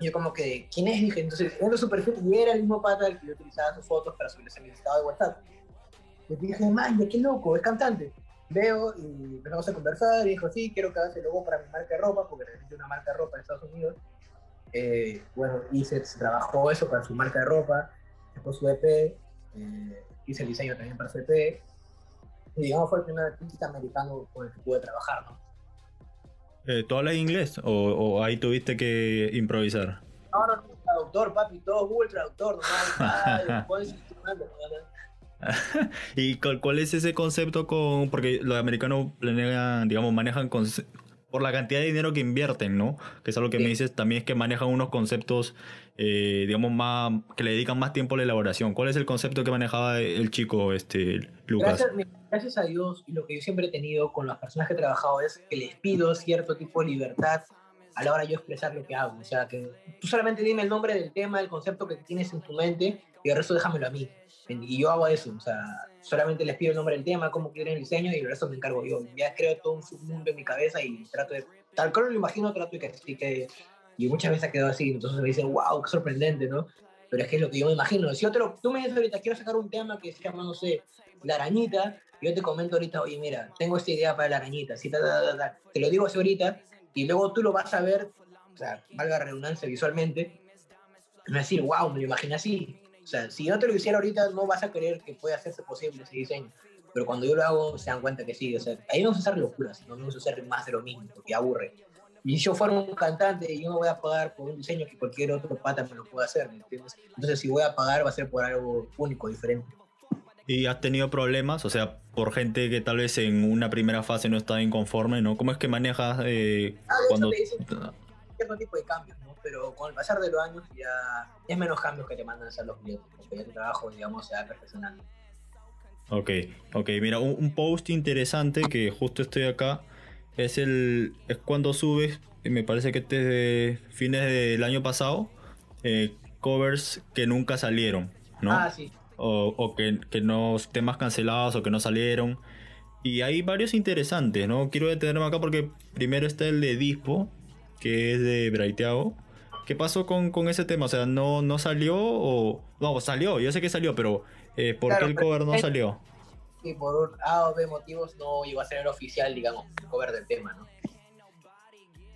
Yo como que, ¿quién es? Dije, entonces, entro su perfil y era el mismo pata que yo utilizaba sus fotos para subirles a mi estado de WhatsApp. Y dije, man, qué loco, es cantante. Veo y empezamos a conversar y dijo, sí, quiero que hagas el logo para mi marca de ropa, porque necesito una marca de ropa en Estados Unidos. Eh, bueno, hice, se trabajó eso para su marca de ropa, después su EP, eh, hice el diseño también para EP. Y digamos, fue el primer artista americano con el que pude trabajar, ¿no? Eh, ¿Tú hablas inglés o, ahí tuviste que improvisar? No, no, traductor, papi, todo Google Traductor, ¿Y cuál, es ese concepto con.? Porque los americanos planean, digamos, manejan por la cantidad de dinero que invierten, ¿no? Que es algo que me dices también es que manejan unos conceptos, eh, digamos, más. que le dedican más tiempo a la elaboración. ¿Cuál es el concepto que manejaba el chico, este, Lucas? gracias a Dios y lo que yo siempre he tenido con las personas que he trabajado es que les pido cierto tipo de libertad a la hora de yo expresar lo que hago. O sea, que tú solamente dime el nombre del tema, el concepto que tienes en tu mente y el resto déjamelo a mí. Y yo hago eso, o sea, solamente les pido el nombre del tema, cómo quieren el diseño y el resto me encargo yo. Ya creo todo un submundo en mi cabeza y trato de, tal cual lo imagino, trato de que, que y muchas veces ha quedado así, entonces me dicen, wow, qué sorprendente, ¿no? Pero es que es lo que yo me imagino. Si otro, tú me dices ahorita, quiero sacar un tema que se llama, no sé, La Arañita, yo te comento ahorita, oye, mira, tengo esta idea para la arañita, ¿sí? te lo digo así ahorita, y luego tú lo vas a ver, o sea, valga redundancia visualmente, y me decir, wow, me lo imaginé así. O sea, si yo te lo hiciera ahorita, no vas a creer que puede hacerse posible ese diseño. Pero cuando yo lo hago, se dan cuenta que sí. O sea, ahí no vamos a hacer locuras, no vamos a hacer más de lo mismo, porque aburre. Y si yo fuera un cantante y yo no voy a pagar por un diseño que cualquier otro pata me lo pueda hacer, ¿me entiendes? Entonces, si voy a pagar, va a ser por algo único, diferente. ¿Y has tenido problemas? O sea, por gente que tal vez en una primera fase no está inconforme, ¿no? ¿Cómo es que manejas eh, ah, cuando... cierto tipo de cambios, ¿no? Pero con el pasar de los años ya es menos cambios que te mandan a hacer los clientes, porque ya tu trabajo, digamos, se va perfeccionando. Ok, ok, mira, un, post interesante que justo estoy acá es el es cuando subes, me parece que desde fines del año pasado, eh, covers que nunca salieron, ¿no? Ah, sí o, que, que, no temas cancelados o que no salieron. Y hay varios interesantes, ¿no? Quiero detenerme acá porque primero está el de Dispo, que es de Braiteago. ¿qué pasó con, con ese tema? O sea, ¿no, no salió o...? No, salió, yo sé que salió, pero eh, ¿por Claro, qué el cover no salió? Y por un A o B motivos no iba a ser el oficial, digamos, el cover del tema, ¿no?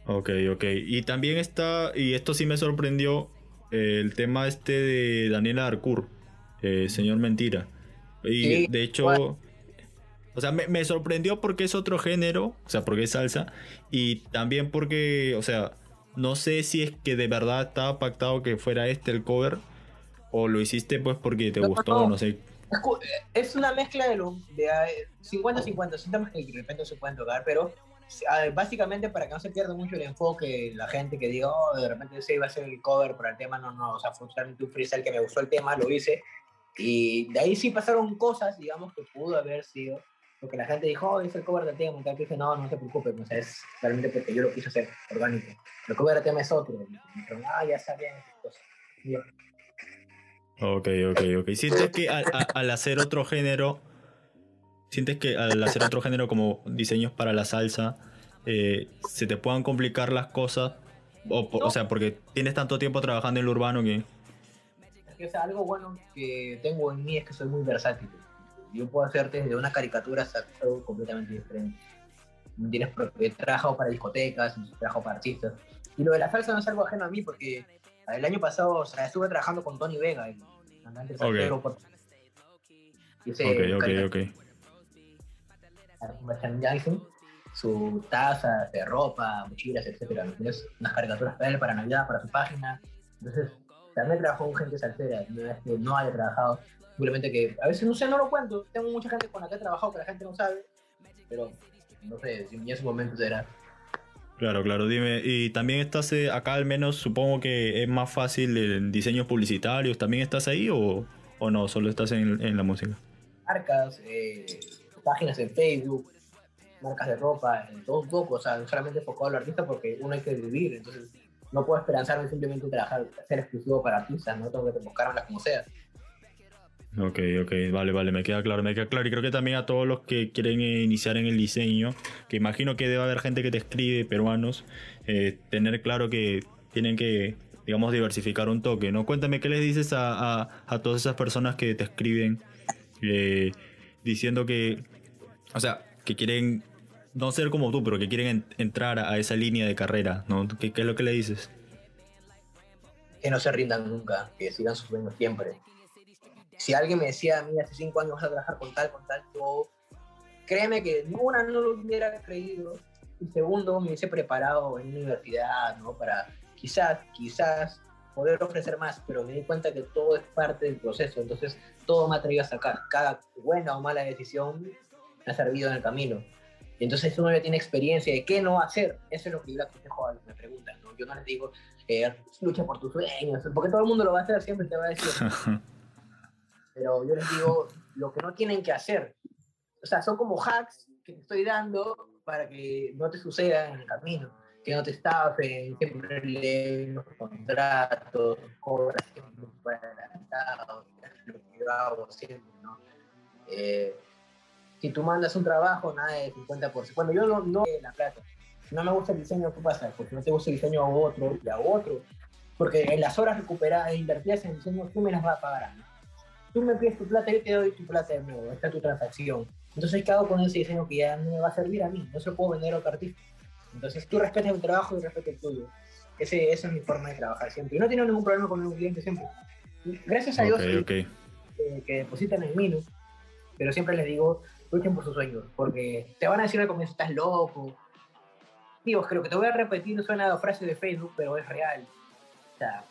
Ok, ok. Y también está, y esto sí me sorprendió, eh, el tema este de Daniela Arcour, eh, Señor Mentira. Y Sí, de hecho, o sea, me, me sorprendió porque es otro género, o sea, porque es salsa, y también porque, o sea, no sé si es que de verdad estaba pactado que fuera este el cover, o lo hiciste pues porque te No, gustó, no. no sé. Es cu- Es una mezcla de lo de eh, 50-50, son temas que de repente se pueden tocar, pero ah, básicamente para que no se pierda mucho el enfoque, la gente que diga, oh, de repente ese iba a ser el cover para el tema, no, no, o sea, fue un freestyle que me gustó el tema, lo hice, y de ahí sí pasaron cosas, digamos, que pudo haber sido, porque la gente dijo, oh, es el cover del tema, y tal, dije, no, no se preocupe, o sea, es realmente porque yo lo quise hacer orgánico, el cover del tema es otro, y me dijeron, ah, ya sabían esas cosas. Ok, ok, ok. ¿Sientes que al, a- al hacer otro género, sientes que al hacer otro género como diseños para la salsa, eh, se te puedan complicar las cosas? O, sea, porque tienes tanto tiempo trabajando en lo urbano que... O sea, algo bueno que tengo en mí es que soy muy versátil. Yo puedo hacer desde una caricatura hasta algo completamente diferente. Porque he trabajado para discotecas, he trabajado para artistas. Y lo de la salsa no es algo ajeno a mí porque el año pasado o sea, estuve trabajando con Tony Vega, el cantante salsero. por- Hice Ok, ok, ok. merchandising, su taza de ropa, mochilas, etcétera. ¿me entiendes? Unas caricaturas para él, para Navidad, para su página. Entonces, también trabajó con gente salsera, no es que no haya trabajado, simplemente que a veces no sé, no lo cuento. Tengo mucha gente con la que he trabajado que la gente no sabe, pero no sé, si en ese momento era. Claro, claro, dime. Y también estás eh, acá al menos, supongo que es más fácil en diseños publicitarios. ¿También estás ahí o, o no? Solo estás en, en la música. marcas, eh, páginas en Facebook, marcas de ropa, en todo un poco, o sea, no solamente enfocado al artista porque uno hay que vivir, entonces no puedo esperanzarme simplemente en trabajar, ser exclusivo para artistas, no tengo que buscarlas como sea. Ok, ok, vale, vale, me queda claro, me queda claro. Y creo que también a todos los que quieren eh, iniciar en el diseño, que imagino que debe haber gente que te escribe, peruanos, eh, tener claro que tienen que, digamos, diversificar un toque, ¿no? Cuéntame, ¿qué les dices a, a- a todas esas personas que te escriben eh, diciendo que, o sea, que quieren no ser como tú, pero que quieren en- entrar a esa línea de carrera, ¿no? ¿Qué, qué es lo que le dices? Que no se rindan nunca, que sigan sus sueños siempre. Si alguien me decía a mí hace cinco años vas a trabajar con tal, con tal, yo, créeme que una no lo hubiera creído y segundo me hubiese preparado en universidad, ¿no? Para quizás, quizás poder ofrecer más, pero me di cuenta que todo es parte del proceso, entonces todo me ha traído hasta acá. Cada buena o mala decisión me ha servido en el camino. Y entonces uno ya tiene experiencia de qué no hacer. Eso es lo que yo le aconsejo a los que me preguntan, ¿no? Yo no les digo, eh, lucha por tus sueños, porque todo el mundo lo va a hacer, siempre te va a decir. Pero yo les digo lo que no tienen que hacer. O sea, son como hacks que te estoy dando para que no te suceda en el camino, que no te estafen, siempre leen los contratos, cobras siempre por adelantado, lo que yo hago siempre, ¿no? Eh, si tú mandas un trabajo, nada de 50%. Cuando yo no, no la plata, si no me gusta el diseño, ¿qué pasa? Porque no te gusta el diseño, hago otro y hago otro. Porque en las horas recuperadas e invertidas en diseño, tú me las vas a pagar. ¿no? Tú me pides tu plata, yo te doy tu plata de nuevo. Esta es tu transacción. Entonces, ¿qué hago con ese diseño que ya no me va a servir a mí? No se lo puedo vender a otro artista. Entonces, tú respetas mi trabajo y respeto el tuyo. Ese, esa es mi forma de trabajar siempre. Y no tengo ningún problema con un cliente siempre. Gracias a Dios ok, eh, ok. que, que depositan en mí, ¿no? Pero siempre les digo, luchen por sus sueños, porque te van a decir al comienzo, estás loco. Digo, creo que te voy a repetir, suena a frase de Facebook, pero es real.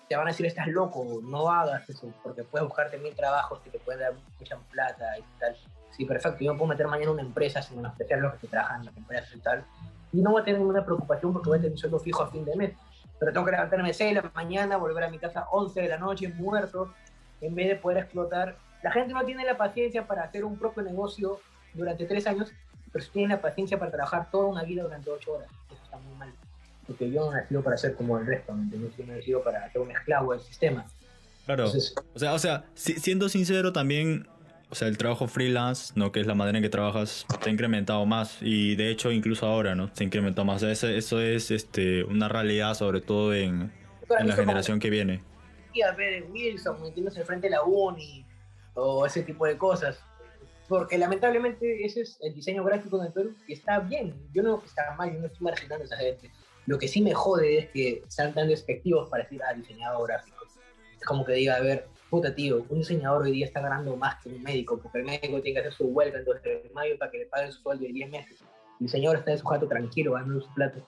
Te van a decir, estás loco, no hagas eso, porque puedes buscarte mil trabajos que te pueden dar mucha plata y tal. Sí, perfecto, yo me puedo meter mañana en una empresa sin menospreciar los que trabajan en las empresas y tal. Y no voy a tener ninguna preocupación porque voy a tener un sueldo fijo a fin de mes. Pero tengo que levantarme 6 de la mañana, volver a mi casa 11 de la noche, muerto, en vez de poder explotar. La gente no tiene la paciencia para hacer un propio negocio durante tres años, pero sí tiene la paciencia para trabajar toda una vida durante ocho horas. Eso está muy mal. Porque yo no nacido para ser como el resto, ¿me entiendes? Yo no nacido para ser un esclavo del sistema. Claro. Entonces, O sea, o sea, si- siendo sincero también, o sea, el trabajo freelance, ¿no? Que es la manera en que trabajas, se ha incrementado más. Y de hecho, incluso ahora, ¿no? Se incrementó más. O sea, eso, eso es este, una realidad, sobre todo en, en la generación que viene. Y a ver, Wilson metiéndose frente a la uni o ese tipo de cosas. Porque lamentablemente ese es el diseño gráfico en el Perú y está bien. Yo no que está mal, yo no estoy marginando a esa gente. Lo que sí me jode es que sean tan despectivos para decir, ah, diseñador gráfico. Es como que diga, a ver, puta tío, un diseñador hoy día está ganando más que un médico, porque el médico tiene que hacer su huelga entonces de mayo para que le paguen su sueldo de 10 meses. El diseñador está en su jato tranquilo, ganando su plato.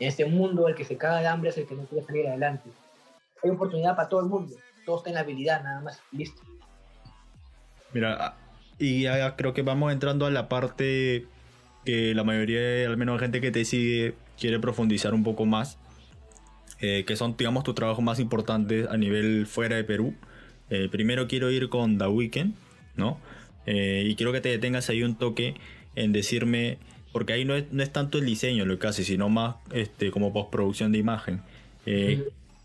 En este mundo, el que se caga de hambre es el que no quiere salir adelante. Hay oportunidad para todo el mundo. Todos tienen la habilidad, nada más. Listo. Mira, y ya creo que vamos entrando a la parte que la mayoría, al menos gente que te sigue, quiere profundizar un poco más. Eh, que son, digamos, tus trabajos más importantes a nivel fuera de Perú. Eh, primero quiero ir con The Weeknd, ¿no? Eh, y quiero que te detengas ahí un toque en decirme, porque ahí no es, no es tanto el diseño lo que hace, sino más este, como postproducción de imagen.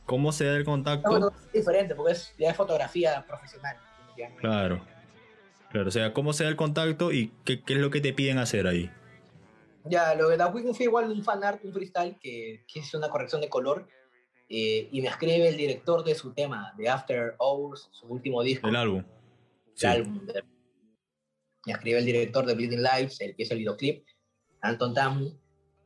¿Cómo se da el contacto? es diferente, porque es, ya es fotografía profesional. Claro. Claro, o sea, ¿cómo se da el contacto y qué, qué es lo que te piden hacer ahí? Ya, lo de Weeknd fue igual un fan art, un freestyle que, que es una corrección de color eh, y me escribe el director de su tema, de After Hours, su último disco. El álbum. El álbum. Me escribe el director de Bleeding Lives, el que es el videoclip, Anton Tam,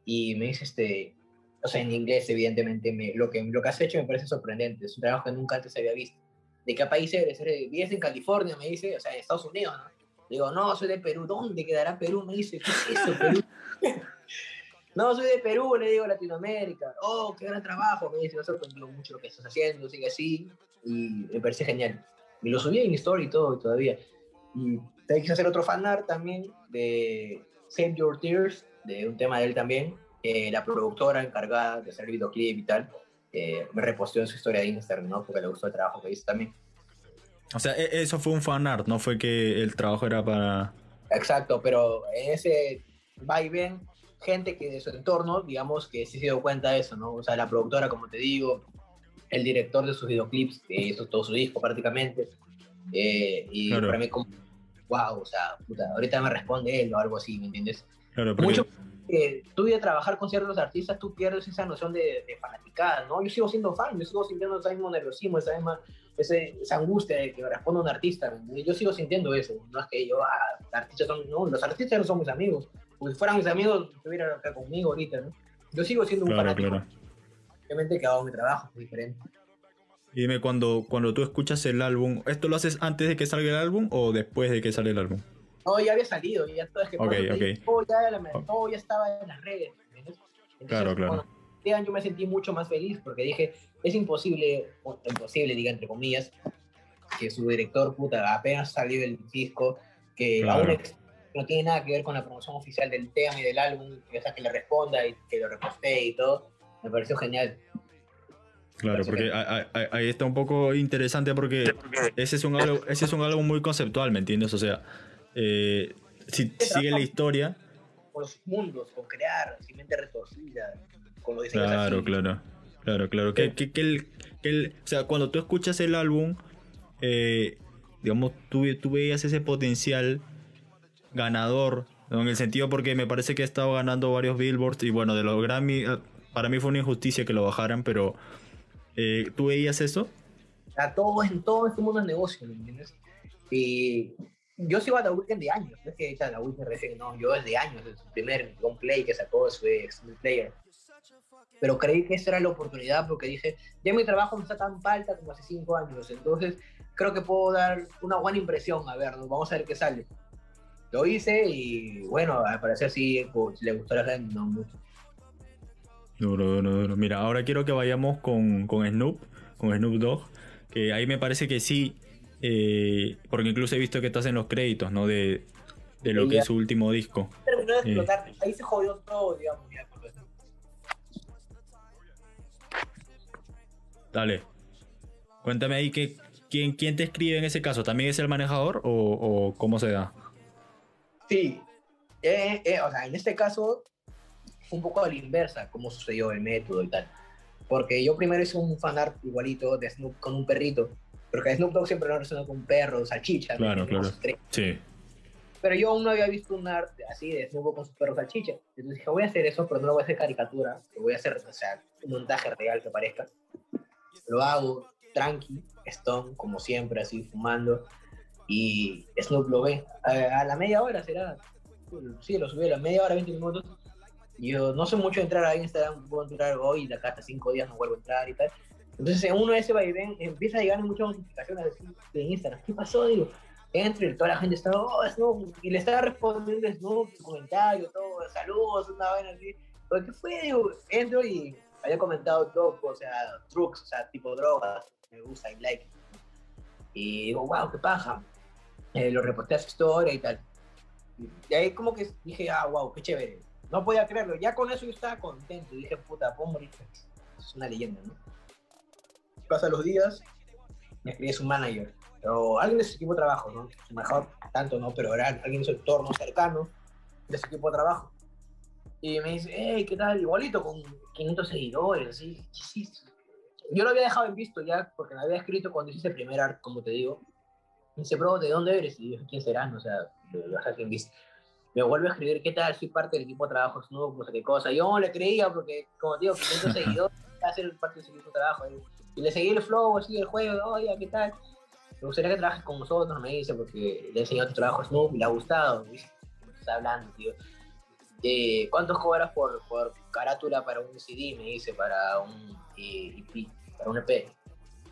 y me dice, este, o sea, en inglés, evidentemente, me, lo, que, lo que has hecho me parece sorprendente, es un trabajo que nunca antes había visto. ¿De qué país eres? ¿Vives en California? Me dice, o sea, en Estados Unidos, ¿no? Digo, no, soy de Perú. ¿Dónde quedará Perú? Me dice, ¿qué es eso, Perú? no, soy de Perú, le digo Latinoamérica. Oh, qué gran trabajo. Me dice, me sorprendido mucho lo que estás haciendo, sigue así. Y me parece genial. Y lo subí en story y todo todavía. Y te quise hacer otro fanart también de Save Your Tears, de un tema de él también. la productora encargada de hacer el videoclip y tal, eh, me reposteó en su historia de Instagram, ¿no? Porque le gustó el trabajo que hice también. O sea, e-, eso fue un fanart, no fue que el trabajo era para... Exacto, pero en ese va y ven gente que de su entorno, digamos, que sí se dio cuenta de eso, ¿no? O sea, la productora, como te digo, el director de sus videoclips, que hizo todo su disco prácticamente, eh, y para mí como, wow, o sea, puta, ahorita me responde él o algo así, ¿me entiendes? Claro, porque... Mucho que tú de trabajar con ciertos artistas, tú pierdes esa noción de, de fanaticada, ¿no? Yo sigo siendo fan, yo sigo sintiendo ese mismo nerviosismo, esa misma esa angustia de que responda un artista. Yo sigo sintiendo eso, no es que yo, ah, artistas son, no, los artistas no son mis amigos, pues si fueran mis amigos, estuvieran acá conmigo ahorita, ¿no? Yo sigo siendo un claro, fanático. Claro. Obviamente que hago mi trabajo, es diferente. Y dime, cuando, cuando tú escuchas el álbum, ¿esto lo haces antes de que salga el álbum o después de que sale el álbum? No, ya había salido, ya todo es que okay, okay. todo, ya, la, ya, estaba en las redes. Entonces, claro, claro. Bueno, yo me sentí mucho más feliz porque dije, es imposible, imposible, diga entre comillas, que su director, puta, apenas salió el disco, que aún no tiene nada que ver con la promoción oficial del tema y del álbum, que, sea, que le responda y que lo reposte y todo, me pareció genial. Claro, porque ahí está un poco interesante porque ese es un álbum, ese es un álbum muy conceptual, ¿me entiendes? O sea, eh, si sigue la historia. Con los mundos, con crear, sin mente retorcida, con lo Claro, claro. Claro, claro. Que, que, que, el, que el, o sea, cuando tú escuchas el álbum, eh, digamos, tú, tú veías ese potencial ganador, en el sentido porque me parece que ha estado ganando varios billboards y bueno, de los Grammy, eh, para mí fue una injusticia que lo bajaran, pero eh, ¿tú veías eso? A todo, en todo este mundo es negocio, ¿me entiendes? Y yo sigo a The Weeknd de años, no es que The Weeknd recién, no, yo desde años, desde su primer play que sacó su ex player pero creí que esa era la oportunidad porque dije, ya mi trabajo no está tan falta como hace cinco años, entonces creo que puedo dar una buena impresión, a ver, vamos a ver qué sale. Lo hice y bueno, al parecer sí pues, le gustó a la gente, no mucho. Duro, duro, duro. Mira, ahora quiero que vayamos con, con Snoop, con Snoop Dogg, que ahí me parece que sí, eh, porque incluso he visto que estás en los créditos, ¿no? De, de lo que es su último disco. Terminó de explotar, ahí se jodió todo, digamos, ya. Dale. Cuéntame ahí que, ¿quién, quién te escribe en ese caso. ¿También es el manejador o, cómo se da? Sí. Eh, eh, o sea, en este caso fue un poco a la inversa cómo sucedió el método y tal. Porque yo primero hice un fanart igualito de Snoop con un perrito. Porque Snoop Dogg siempre lo relacionado con un perro, salchicha. Claro, claro. Sí. Pero yo aún no había visto un art así de Snoop con su perro salchicha. Entonces dije, voy a hacer eso, pero no lo voy a hacer caricatura. Lo voy a hacer, o sea, un montaje real que parezca. lo hago tranqui, Stone, como siempre, así fumando, y Snoop lo ve. A, la media hora será, sí, lo subí a la media hora, 20 minutos. Yo no sé mucho entrar a Instagram, puedo entrar hoy, de acá hasta 5 días no vuelvo a entrar y tal. Entonces, en uno de ese vaivén empieza a llegar muchas notificaciones de Instagram. ¿Qué pasó? Digo, entre toda la gente estaba, oh, Snoop, y le estaba respondiendo Snoop, su comentario, todo, saludos, una vaina así. ¿Pero qué fue? Digo, entro y había comentado todo, o sea, trucks, o sea, tipo drogas, me gusta, y like. Y digo, wow, qué paja. Eh, lo reporté a su historia y tal. Y ahí como que dije, ah, wow, qué chévere. No podía creerlo, ya con eso yo estaba contento. Y dije, puta, puedo morir. Es una leyenda, ¿no? Pasan los días, me escribe su manager o alguien de su equipo de trabajo, ¿no? Mejor tanto, ¿no? Pero era alguien de su entorno cercano de su equipo de trabajo. Y me dice, hey, ¿qué tal? Igualito, con 500 seguidores, así. Sí, Yo lo había dejado en visto ya, porque me había escrito cuando hice el primer art, como te digo. Me dice, bro, ¿de dónde eres? Y yo, ¿quién serás? O sea, lo dejé en visto. Me vuelve a escribir, ¿qué tal? Soy parte del equipo de trabajo, no sé qué cosa. Yo no le creía, porque, como te digo, 500 seguidores, va a ser parte de su equipo de trabajo. Y le seguí el flow, así, el juego, oye, ¿qué tal? me gustaría que trabajes con nosotros, me dice, porque le he enseñado tu trabajo a Snoop y le ha gustado. Está hablando, tío. ¿Cuántos cobras por, por carátula para un CD? Me dice, para un EP, eh, para un EP,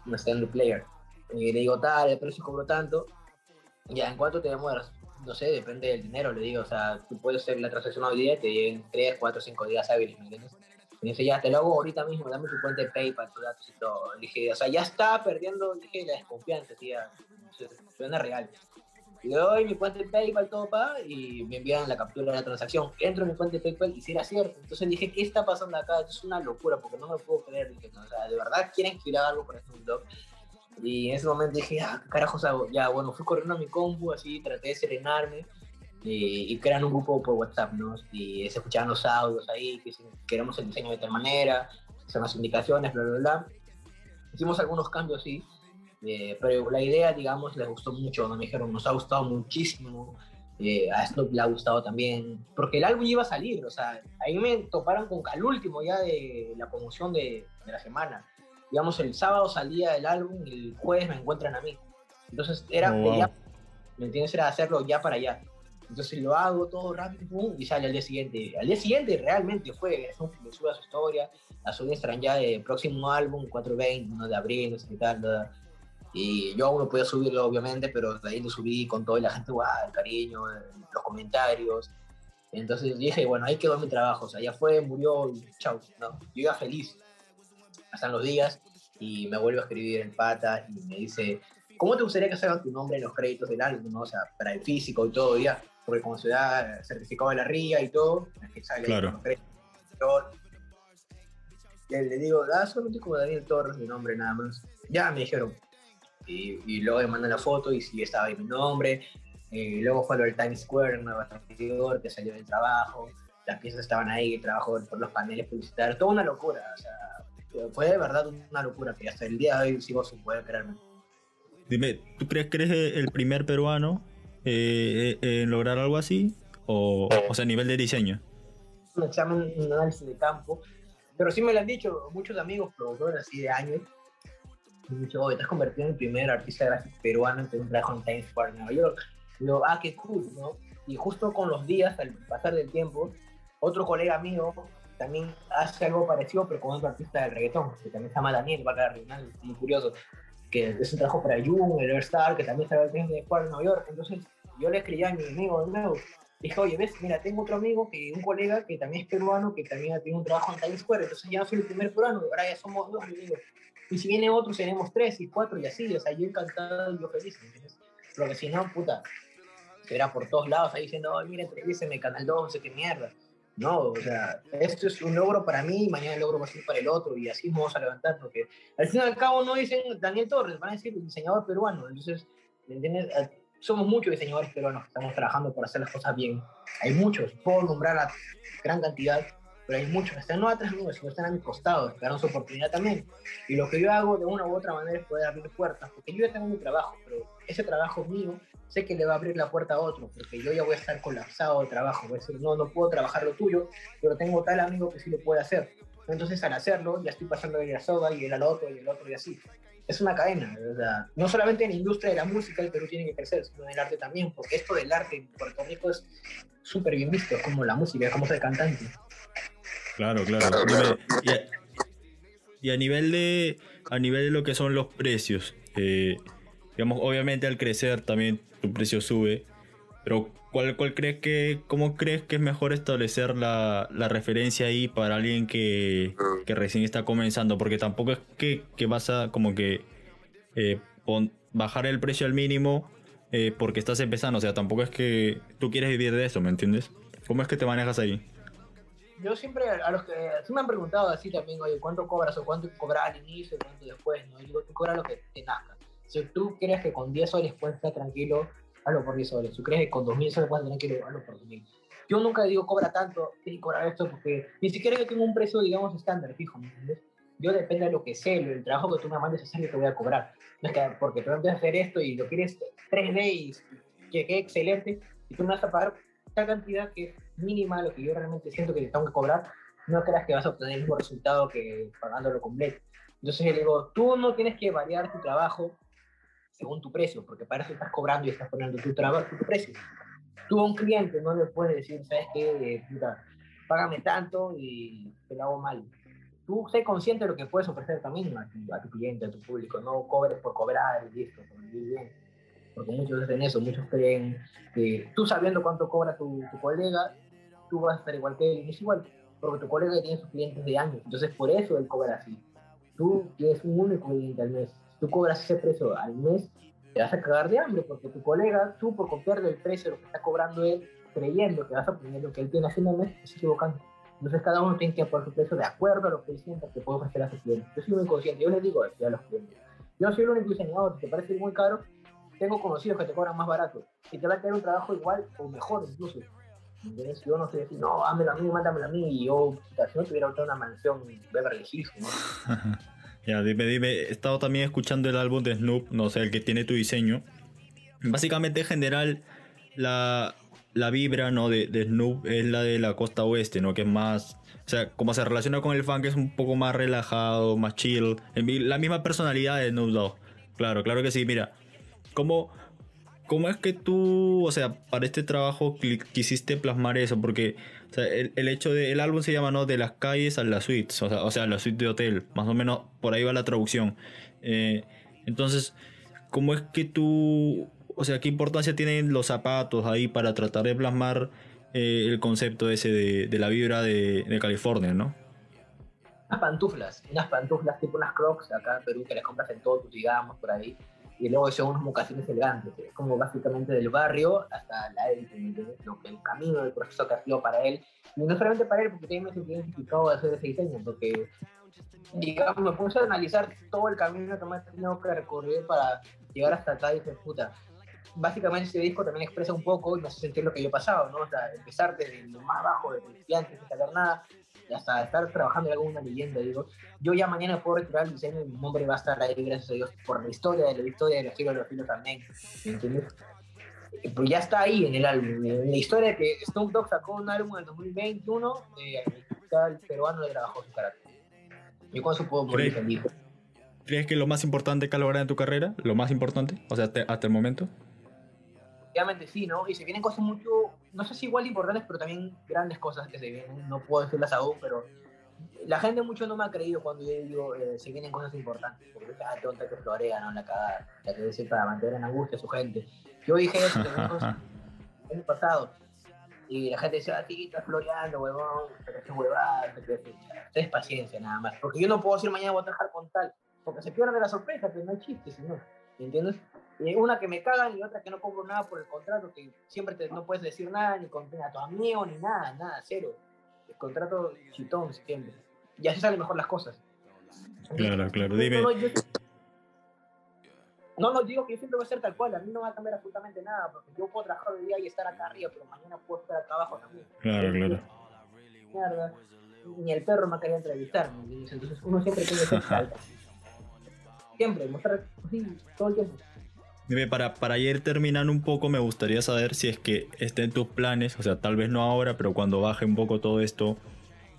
un stand player. Y le digo, tal, el precio cobro tanto. Ya, ¿en cuánto te demoras? No sé, depende del dinero, le digo. O sea, tú puedes hacer la transacción hoy día, te lleguen 3, 4, 5 días hábiles, ¿me entiendes? Me dice, ya, te lo hago ahorita mismo, dame tu cuenta de PayPal, tus datos y todo. Le dije, o sea, ya está perdiendo, dije, la desconfianza, tía. Suena real. Le doy mi cuenta de PayPal, todo para, y me envían la captura de la transacción. Entro en mi cuenta de PayPal y si era cierto. Entonces dije, ¿qué está pasando acá? es una locura, porque no me puedo creer. Dije, o sea, de verdad quieren que algo por Snoop Dogg. Y en ese momento dije, ah, ¿qué carajos? Ya, bueno, fui corriendo a mi compu, así, traté de serenarme y, crean un grupo por WhatsApp, ¿no? Y se escuchaban los audios ahí, que queremos el diseño de tal manera, son las indicaciones, bla, bla, bla. Hicimos algunos cambios, sí, eh, pero la idea, digamos, les gustó mucho, me dijeron, nos ha gustado muchísimo, eh, a Snoop le ha gustado también, porque el álbum iba a salir, o sea, ahí me toparon con al último ya de la promoción de, de la semana. Digamos, el sábado salía el álbum y el jueves me encuentran a mí. Entonces era, oh, ¿me entiendes? Era hacerlo ya para allá. Entonces lo hago todo rápido y sale al día siguiente. Al día siguiente realmente fue, me sube a su historia, a su Instagram ya de próximo álbum, 420, 1 de abril, no sé qué tal. Y yo aún no podía subirlo, obviamente, pero de ahí lo subí con todo y la gente, guau, el cariño, los comentarios. Entonces dije, bueno, ahí quedó mi trabajo, o sea, ya fue, murió, chau, ¿no? Yo iba feliz. Pasan los días y me vuelve a escribir en pata y me dice, ¿cómo te gustaría que salga tu nombre en los créditos del álbum, ¿no? O sea, para el físico y todo, ya porque como se da certificado de la RIA y todo, es que sale claro. Y le digo, da solamente como Daniel Torres, mi nombre nada más. Ya me dijeron. Y, y luego me mandan la foto y sí estaba ahí mi nombre. Y luego fue lo del Times Square, Nueva York, que salió del trabajo. Las piezas estaban ahí, trabajo por los paneles publicitarios. Toda una locura. O sea, fue de verdad una locura que hasta el día de hoy sigo sin poder creerme. Dime, ¿tú crees que eres el primer peruano eh, eh, en lograr algo así? O, o sea, a nivel de diseño. Un examen, un análisis de campo. Pero sí me lo han dicho muchos amigos, productores así de años. Me han dicho, oye, te has convertido en el primer artista gráfico peruano en tener un trabajo en Times Square, Nueva York. Yo, ah, qué cool, ¿no? Y justo con los días, al pasar del tiempo, otro colega mío también hace algo parecido, pero con otro artista del reggaetón, que también se llama Daniel, va a muy curioso, que es un trabajo para Jung, el Star, que también está en el Square Nueva York. Entonces, yo le escribí a mi amigo de nuevo. Dije, oye, ves, mira, tengo otro amigo, que un colega que también es peruano, que también tiene un trabajo en Times Square, entonces ya no soy el primer peruano, ahora ya somos dos, y digo, y si viene otro, seremos tres y cuatro y así, o sea, yo encantado y yo feliz, ¿entiendes? Porque si no, puta, será por todos lados ahí diciendo, oye, mira, entrevíseme Canal 12, qué mierda. No, o sea, esto es un logro para mí, mañana el logro va a ser para el otro y así vamos a levantar, porque al fin y al cabo no dicen Daniel Torres, van a decir diseñador peruano, entonces, ¿me entiendes? Somos muchos diseñadores peruanos que estamos trabajando por hacer las cosas bien. Hay muchos, puedo nombrar a gran cantidad, pero hay muchos que están no atrás mío, sino están a mi costado, dan su oportunidad también. Y lo que yo hago de una u otra manera es poder abrir puertas, porque yo ya tengo mi trabajo, pero ese trabajo mío sé que le va a abrir la puerta a otro, porque yo ya voy a estar colapsado de trabajo. Voy a decir, no, no puedo trabajar lo tuyo, pero tengo tal amigo que sí lo puede hacer. Entonces al hacerlo ya estoy pasando de la soga y el al otro y el otro y así. Es una cadena, ¿verdad? no solamente en la industria de la música el Perú tiene que crecer, sino en el arte también, porque esto del arte en Puerto Rico es súper bien visto, como la música, como ser cantante. Claro, claro. y, a, y, a, nivel de a nivel de lo que son los precios, eh, digamos, obviamente al crecer también tu precio sube, pero ¿cuál, crees que, cómo crees que es mejor establecer la, referencia ahí para alguien que, recién está comenzando? Porque tampoco es que, que vas a como que eh, bajar el precio al mínimo eh, porque estás empezando, o sea, tampoco es que tú quieres vivir de eso, ¿me entiendes? ¿Cómo es que te manejas ahí? Yo siempre, a los que sí me han preguntado así también, oye, ¿cuánto cobras o cuánto cobras al inicio y cuánto después? ¿no? Tú cobras lo que te nazca. Si tú crees que con 10 soles puedes estar tranquilo, hazlo por 10 soles. Si crees que con 2.000 soles puedes estar tranquilo, hazlo por 2.000. Yo nunca digo cobra tanto, tienes que cobrar esto, porque ni siquiera yo tengo un precio, digamos, estándar, fijo, ¿me entiendes? Yo depende de lo que sé, el trabajo que tú me mandes a hacer, yo te voy a cobrar. No es que porque tú empiezas a hacer esto y lo quieres 3D y que quede excelente, y tú me vas a pagar esta cantidad que es mínima, lo que yo realmente siento que te tengo que cobrar, no creas que vas a obtener el mismo resultado que pagándolo completo. Entonces yo digo, tú no tienes que variar tu trabajo según tu precio, porque para eso estás cobrando y estás poniendo tu trabajo, tu precio. Tú a un cliente no le puedes decir, ¿sabes qué? Eh, puta, págame tanto y te lo hago mal. Tú sé consciente de lo que puedes ofrecer también a tu, a tu cliente, a tu público, no cobres por cobrar y listo, por vivir bien. Porque muchos hacen eso, muchos creen que tú sabiendo cuánto cobra tu, tu colega, tú vas a estar igual que él, y es igual, porque tu colega tiene sus clientes de años, entonces por eso él cobra así. Tú tienes un único cliente al mes, tú cobras ese precio al mes, te vas a cagar de hambre, porque tu colega, tú por copiarle el precio de lo que está cobrando él, creyendo que vas a obtener lo que él tiene haciendo al mes, estás equivocando. Entonces cada uno tiene que poner su precio de acuerdo a lo que él sienta que puede ofrecer a su cliente. Yo soy muy consciente, yo les digo a los clientes. Yo soy el único diseñador, te parece muy caro, tengo conocidos que te cobran más barato y te va a tener un trabajo igual o mejor incluso. ¿Entendés? Yo no sé decir, no, dámelo a mí, mándamelo a mí, y yo, si no tuviera una mansión Beverly Hills, ¿no? Ya, dime, dime, he estado también escuchando el álbum de Snoop, no sé, el que tiene tu diseño. Básicamente, en general, la, la vibra ¿no? de, de, Snoop es la de la costa oeste, ¿no? Que es más. O sea, como se relaciona con el funk, es un poco más relajado, más chill. La misma personalidad de Snoop Dogg. Claro, claro que sí. Mira, ¿cómo, cómo es que tú, o sea, para este trabajo quisiste plasmar eso? Porque o sea, el, el, hecho de. El álbum se llama, ¿no? De las calles a las suites. O sea, o sea, la suite de hotel. Más o menos por ahí va la traducción. Eh, entonces, ¿cómo es que tú. O sea, ¿qué importancia tienen los zapatos ahí para tratar de plasmar eh, el concepto ese de, de la vibra de, de, California, ¿no? Unas pantuflas, unas pantuflas tipo unas crocs acá en Perú que las compras en todo, digamos, por ahí y luego son unos mocasines elegantes, es como básicamente del barrio hasta la élite, lo que el camino del proceso que ha sido para él, y no solamente para él, porque también me sentí identificado de hacer ese diseño, porque digamos, me puse a analizar todo el camino que me ha tenido que recorrer para llegar hasta acá y dije, puta, básicamente ese disco también expresa un poco y me hace sentir lo que yo he pasado, ¿no? O sea, empezar desde lo más bajo, de principiante, sin saber nada, hasta estar trabajando en alguna leyenda, digo, yo ya mañana puedo retirar el diseño y mi nombre va a estar ahí, gracias a Dios, por la historia de la historia de los giros de los filos también, ¿entiendes? Pues ya está ahí en el álbum, la historia de que Snoop Dogg sacó un álbum en el 2021, eh, el peruano le trabajó su carácter. Yo con eso puedo morir feliz. ¿Crees que lo más importante que has logrado en tu carrera? ¿Lo más importante? O sea, hasta el momento obviamente sí, ¿no? Y se vienen cosas mucho, no sé si igual importantes, pero también grandes cosas que se vienen. No puedo decirlas aún, pero la gente mucho no me ha creído cuando yo digo eh, se vienen cosas importantes. Porque ah, tonta que florea, ¿no? La cagada, la que dice para mantener en angustia a su gente. Yo dije eso el año pasado. Y la gente decía, ah, sí, estás floreando, huevón, pero es huevada, es paciencia nada más. Porque yo no puedo decir mañana voy a trabajar con tal, porque se pierde la sorpresa, pero no hay chiste, señor. ¿Entiendes? Una que me cagan y otra que no cobro nada por el contrato, que siempre te, no puedes decir nada, ni con a tu amigo, ni nada, nada, cero. El contrato chitón siempre. Y así salen mejor las cosas. Claro, claro, dime. No, no, digo que yo siempre voy a ser tal cual, a mí no va a cambiar absolutamente nada, porque yo puedo trabajar hoy día y estar acá arriba, pero mañana puedo estar acá abajo también. Claro, claro. Mierda. Ni el perro me quería entrevistar, entonces uno siempre tiene que ser Siempre, mostrar, sí, todo el tiempo. Dime, para, para ir terminando un poco, me gustaría saber si es que está en tus planes, o sea, tal vez no ahora, pero cuando baje un poco todo esto,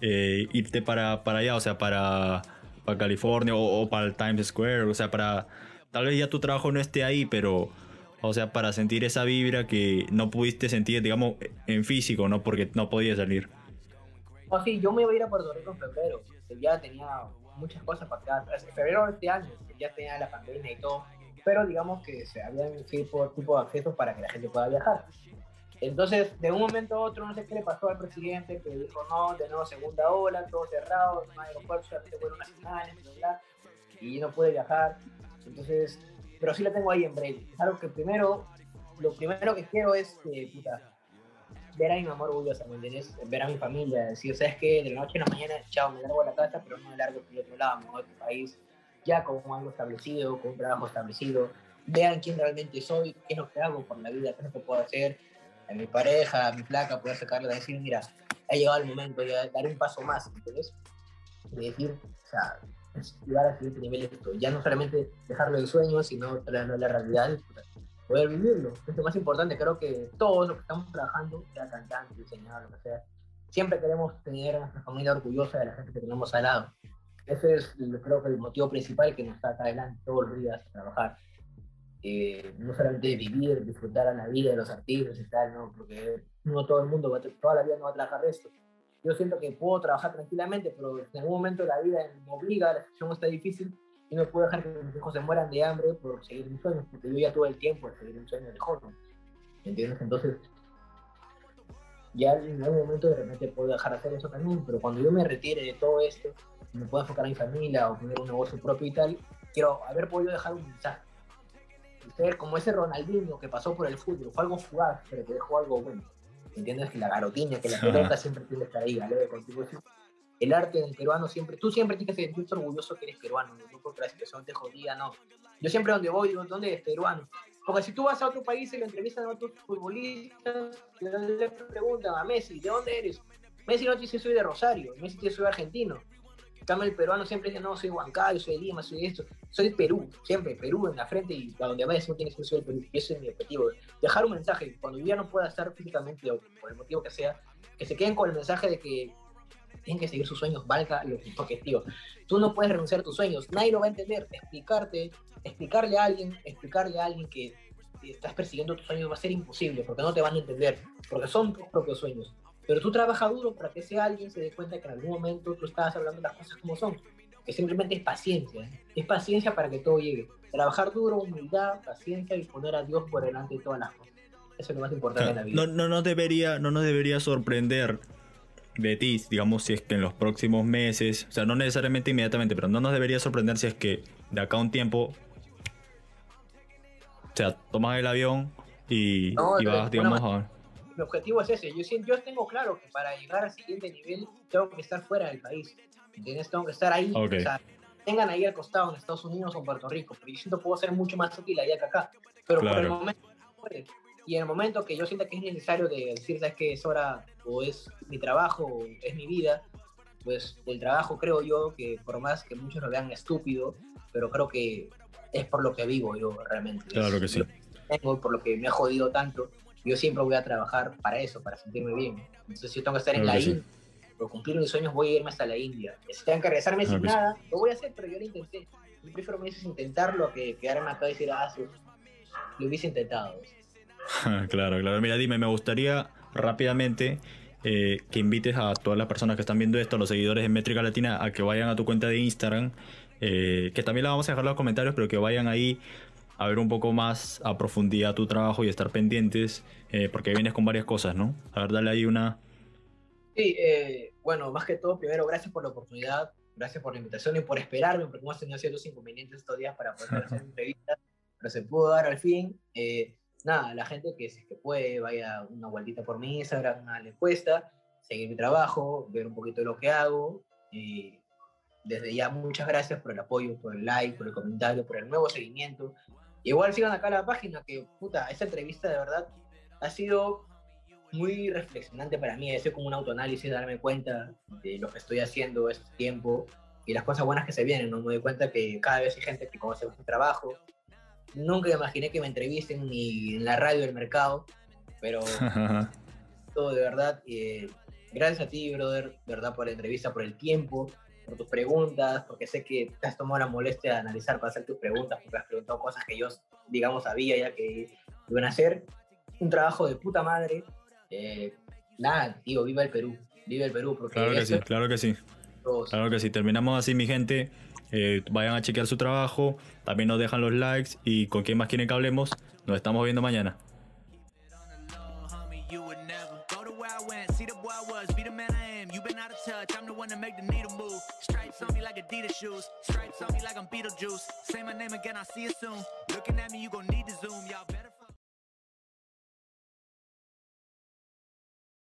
eh, irte para, para allá, o sea, para, para California o, o para el Times Square, o sea, para... Tal vez ya tu trabajo no esté ahí, pero o sea, para sentir esa vibra que no pudiste sentir, digamos, en físico, ¿no? Porque no podías salir. Oh, sí, yo me iba a ir a Puerto Rico en febrero. Ya tenía muchas cosas para. En febrero de este año ya tenía la pandemia y todo. Pero digamos que se habían tipo, tipo de accesos para que la gente pueda viajar. Entonces, de un momento a otro, no sé qué le pasó al presidente, que dijo, no, nuevo segunda ola, todo cerrado, no hay aeropuertos, solamente fueron semanas, y no pude viajar. Entonces, pero sí la tengo ahí en breve. Es algo que primero, lo primero que quiero es, eh, puta, ver a mi mamá orgullosa, ¿me entiendes? Ver a mi familia, decir, ¿sabes qué? De la noche a la mañana, chao, me largo a la casa, pero no me largo por otro lado, me voy a otro país, ya con algo establecido, con un trabajo establecido. Vean quién realmente soy, qué es lo que hago por la vida, qué es lo que puedo hacer. A mi pareja, a mi placa, poder sacarla y decir, mira, ha llegado el momento de dar un paso más, ¿entiendes? De decir, o sea, llegar al siguiente nivel esto. Ya no solamente dejarlo en sueño, sino traerlo a la realidad, poder vivirlo. Es lo más importante. Creo que todos los que estamos trabajando, sea cantante, diseñador, lo que sea, siempre queremos tener a nuestra familia orgullosa de la gente que tenemos al lado. Ese es, creo que, el motivo principal que nos saca adelante todos los días a trabajar. Eh, no solamente vivir, disfrutar a la vida de los artistas y tal, ¿no? porque no todo el mundo, va toda la vida no va a trabajar de esto yo siento que puedo trabajar tranquilamente, pero en algún momento la vida me obliga, la situación está difícil y no puedo dejar que mis hijos se mueran de hambre por seguir mis sueños, porque yo ya tuve el tiempo de seguir un sueño de joven. ¿Entiendes? Entonces, ya en algún momento de repente puedo dejar de hacer eso también, pero cuando yo me retire de todo esto, me pueda enfocar en mi familia o tener un negocio propio y tal, quiero haber podido dejar un mensaje. Ser como ese Ronaldinho que pasó por el fútbol, fue algo fugaz, pero que dejó algo bueno. ¿entiendes? Que la garotina, que la pelota siempre tiene que estar ahí, ¿vale? Contigo. El arte del peruano siempre, tú siempre tienes que sentirte orgulloso que eres peruano, no porque la situación te jodida, no. Yo siempre donde voy digo, ¿dónde eres peruano? Porque si tú vas a otro país y le entrevistan a otros futbolistas, le preguntan a Messi, ¿de dónde eres? Messi no te dice soy de Rosario, Messi te dice soy argentino cambio, el peruano siempre dice, no, soy Huancayo, soy de Lima, soy esto. Soy de Perú, siempre, Perú en la frente y a donde vaya siempre tiene que ser Perú. Y ese es mi objetivo. Dejar un mensaje, cuando yo ya no pueda estar físicamente o por el motivo que sea, que se queden con el mensaje de que tienen que seguir sus sueños, valga lo que objetivo. Tú no puedes renunciar a tus sueños, nadie lo va a entender. Explicarte, explicarle a alguien, explicarle a alguien que estás persiguiendo tus sueños va a ser imposible, porque no te van a entender, porque son tus propios sueños. Pero tú trabajas duro para que ese alguien se dé cuenta que en algún momento tú estabas hablando las cosas como son. Que simplemente es paciencia. ¿eh? Es paciencia para que todo llegue. Trabajar duro, humildad, paciencia y poner a Dios por delante de todas las cosas. Eso es lo más importante en la vida. No, no, no, debería, no nos debería sorprender de ti, digamos, si es que en los próximos meses, o sea, no necesariamente inmediatamente, pero no nos debería sorprender si es que de acá a un tiempo, o sea, tomas el avión y, y vas, digamos, a mi objetivo es ese. Yo, yo tengo claro que para llegar al siguiente nivel tengo que estar fuera del país. ¿Entiendes? Tengo que estar ahí. O sea, tengan ahí al costado en Estados Unidos o en Puerto Rico. Pero yo siento que puedo ser mucho más útil allá que acá. Pero por el momento y en el momento que yo sienta que es necesario de decir, sabes que es hora o es mi trabajo o es mi vida, pues el trabajo creo yo que por más que muchos lo vean estúpido, pero creo que es por lo que vivo yo realmente. Claro que sí. Tengo, por lo que me ha jodido tanto yo siempre voy a trabajar para eso, para sentirme bien. Entonces, si yo tengo que estar en la India, por cumplir mis sueños, voy a irme hasta la India. Si tengo que regresarme sin nada, lo voy a hacer, pero yo lo intenté. Yo prefiero veces intentarlo que quedarme acá y decir, ah, sí, lo hubiese intentado. claro, claro. Mira, dime, me gustaría rápidamente eh, que invites a todas las personas que están viendo esto, a los seguidores de Métrica Latina, a que vayan a tu cuenta de Instagram, eh, que también la vamos a dejar en los comentarios, pero que vayan ahí a ver un poco más a profundidad tu trabajo y estar pendientes, eh, porque vienes con varias cosas, ¿no? A ver, dale ahí una... Sí, eh, bueno, más que todo, primero, gracias por la oportunidad, gracias por la invitación y por esperarme, porque hemos tenido ciertos inconvenientes estos días para poder hacer entrevistas, pero se pudo dar al fin. Eh, nada, la gente que si es que puede, vaya una vueltita por mi Instagram, una encuesta, seguir mi trabajo, ver un poquito de lo que hago. Y desde ya, muchas gracias por el apoyo, por el like, por el comentario, por el nuevo seguimiento. Igual sigan acá la página, que puta, esta entrevista de verdad ha sido muy reflexionante para mí, ha sido como un autoanálisis, darme cuenta de lo que estoy haciendo este tiempo y las cosas buenas que se vienen, ¿no? Me doy cuenta que cada vez hay gente que conoce mi trabajo. Nunca imaginé que me entrevisten ni en la radio del mercado, pero todo de verdad, eh, gracias a ti, brother, verdad, por la entrevista, por el tiempo, por tus preguntas, porque sé que te has tomado la molestia de analizar para hacer tus preguntas, porque has preguntado cosas que yo, digamos, sabía ya que iban a hacer. Un trabajo de puta madre. Eh, nada, digo, viva el Perú, viva el Perú. Porque claro que sí, claro que sí. Claro que sí, terminamos así, mi gente. Eh, vayan a chequear su trabajo, también nos dejan los likes y con quién más quieren que hablemos, nos estamos viendo mañana. touch. I'm the one to make the needle. Stripes on me like Adidas shoes. Stripes on me like I'm Beetlejuice. Say my name again, I'll see you soon. Looking at me, you gon' need to zoom. Y'all better.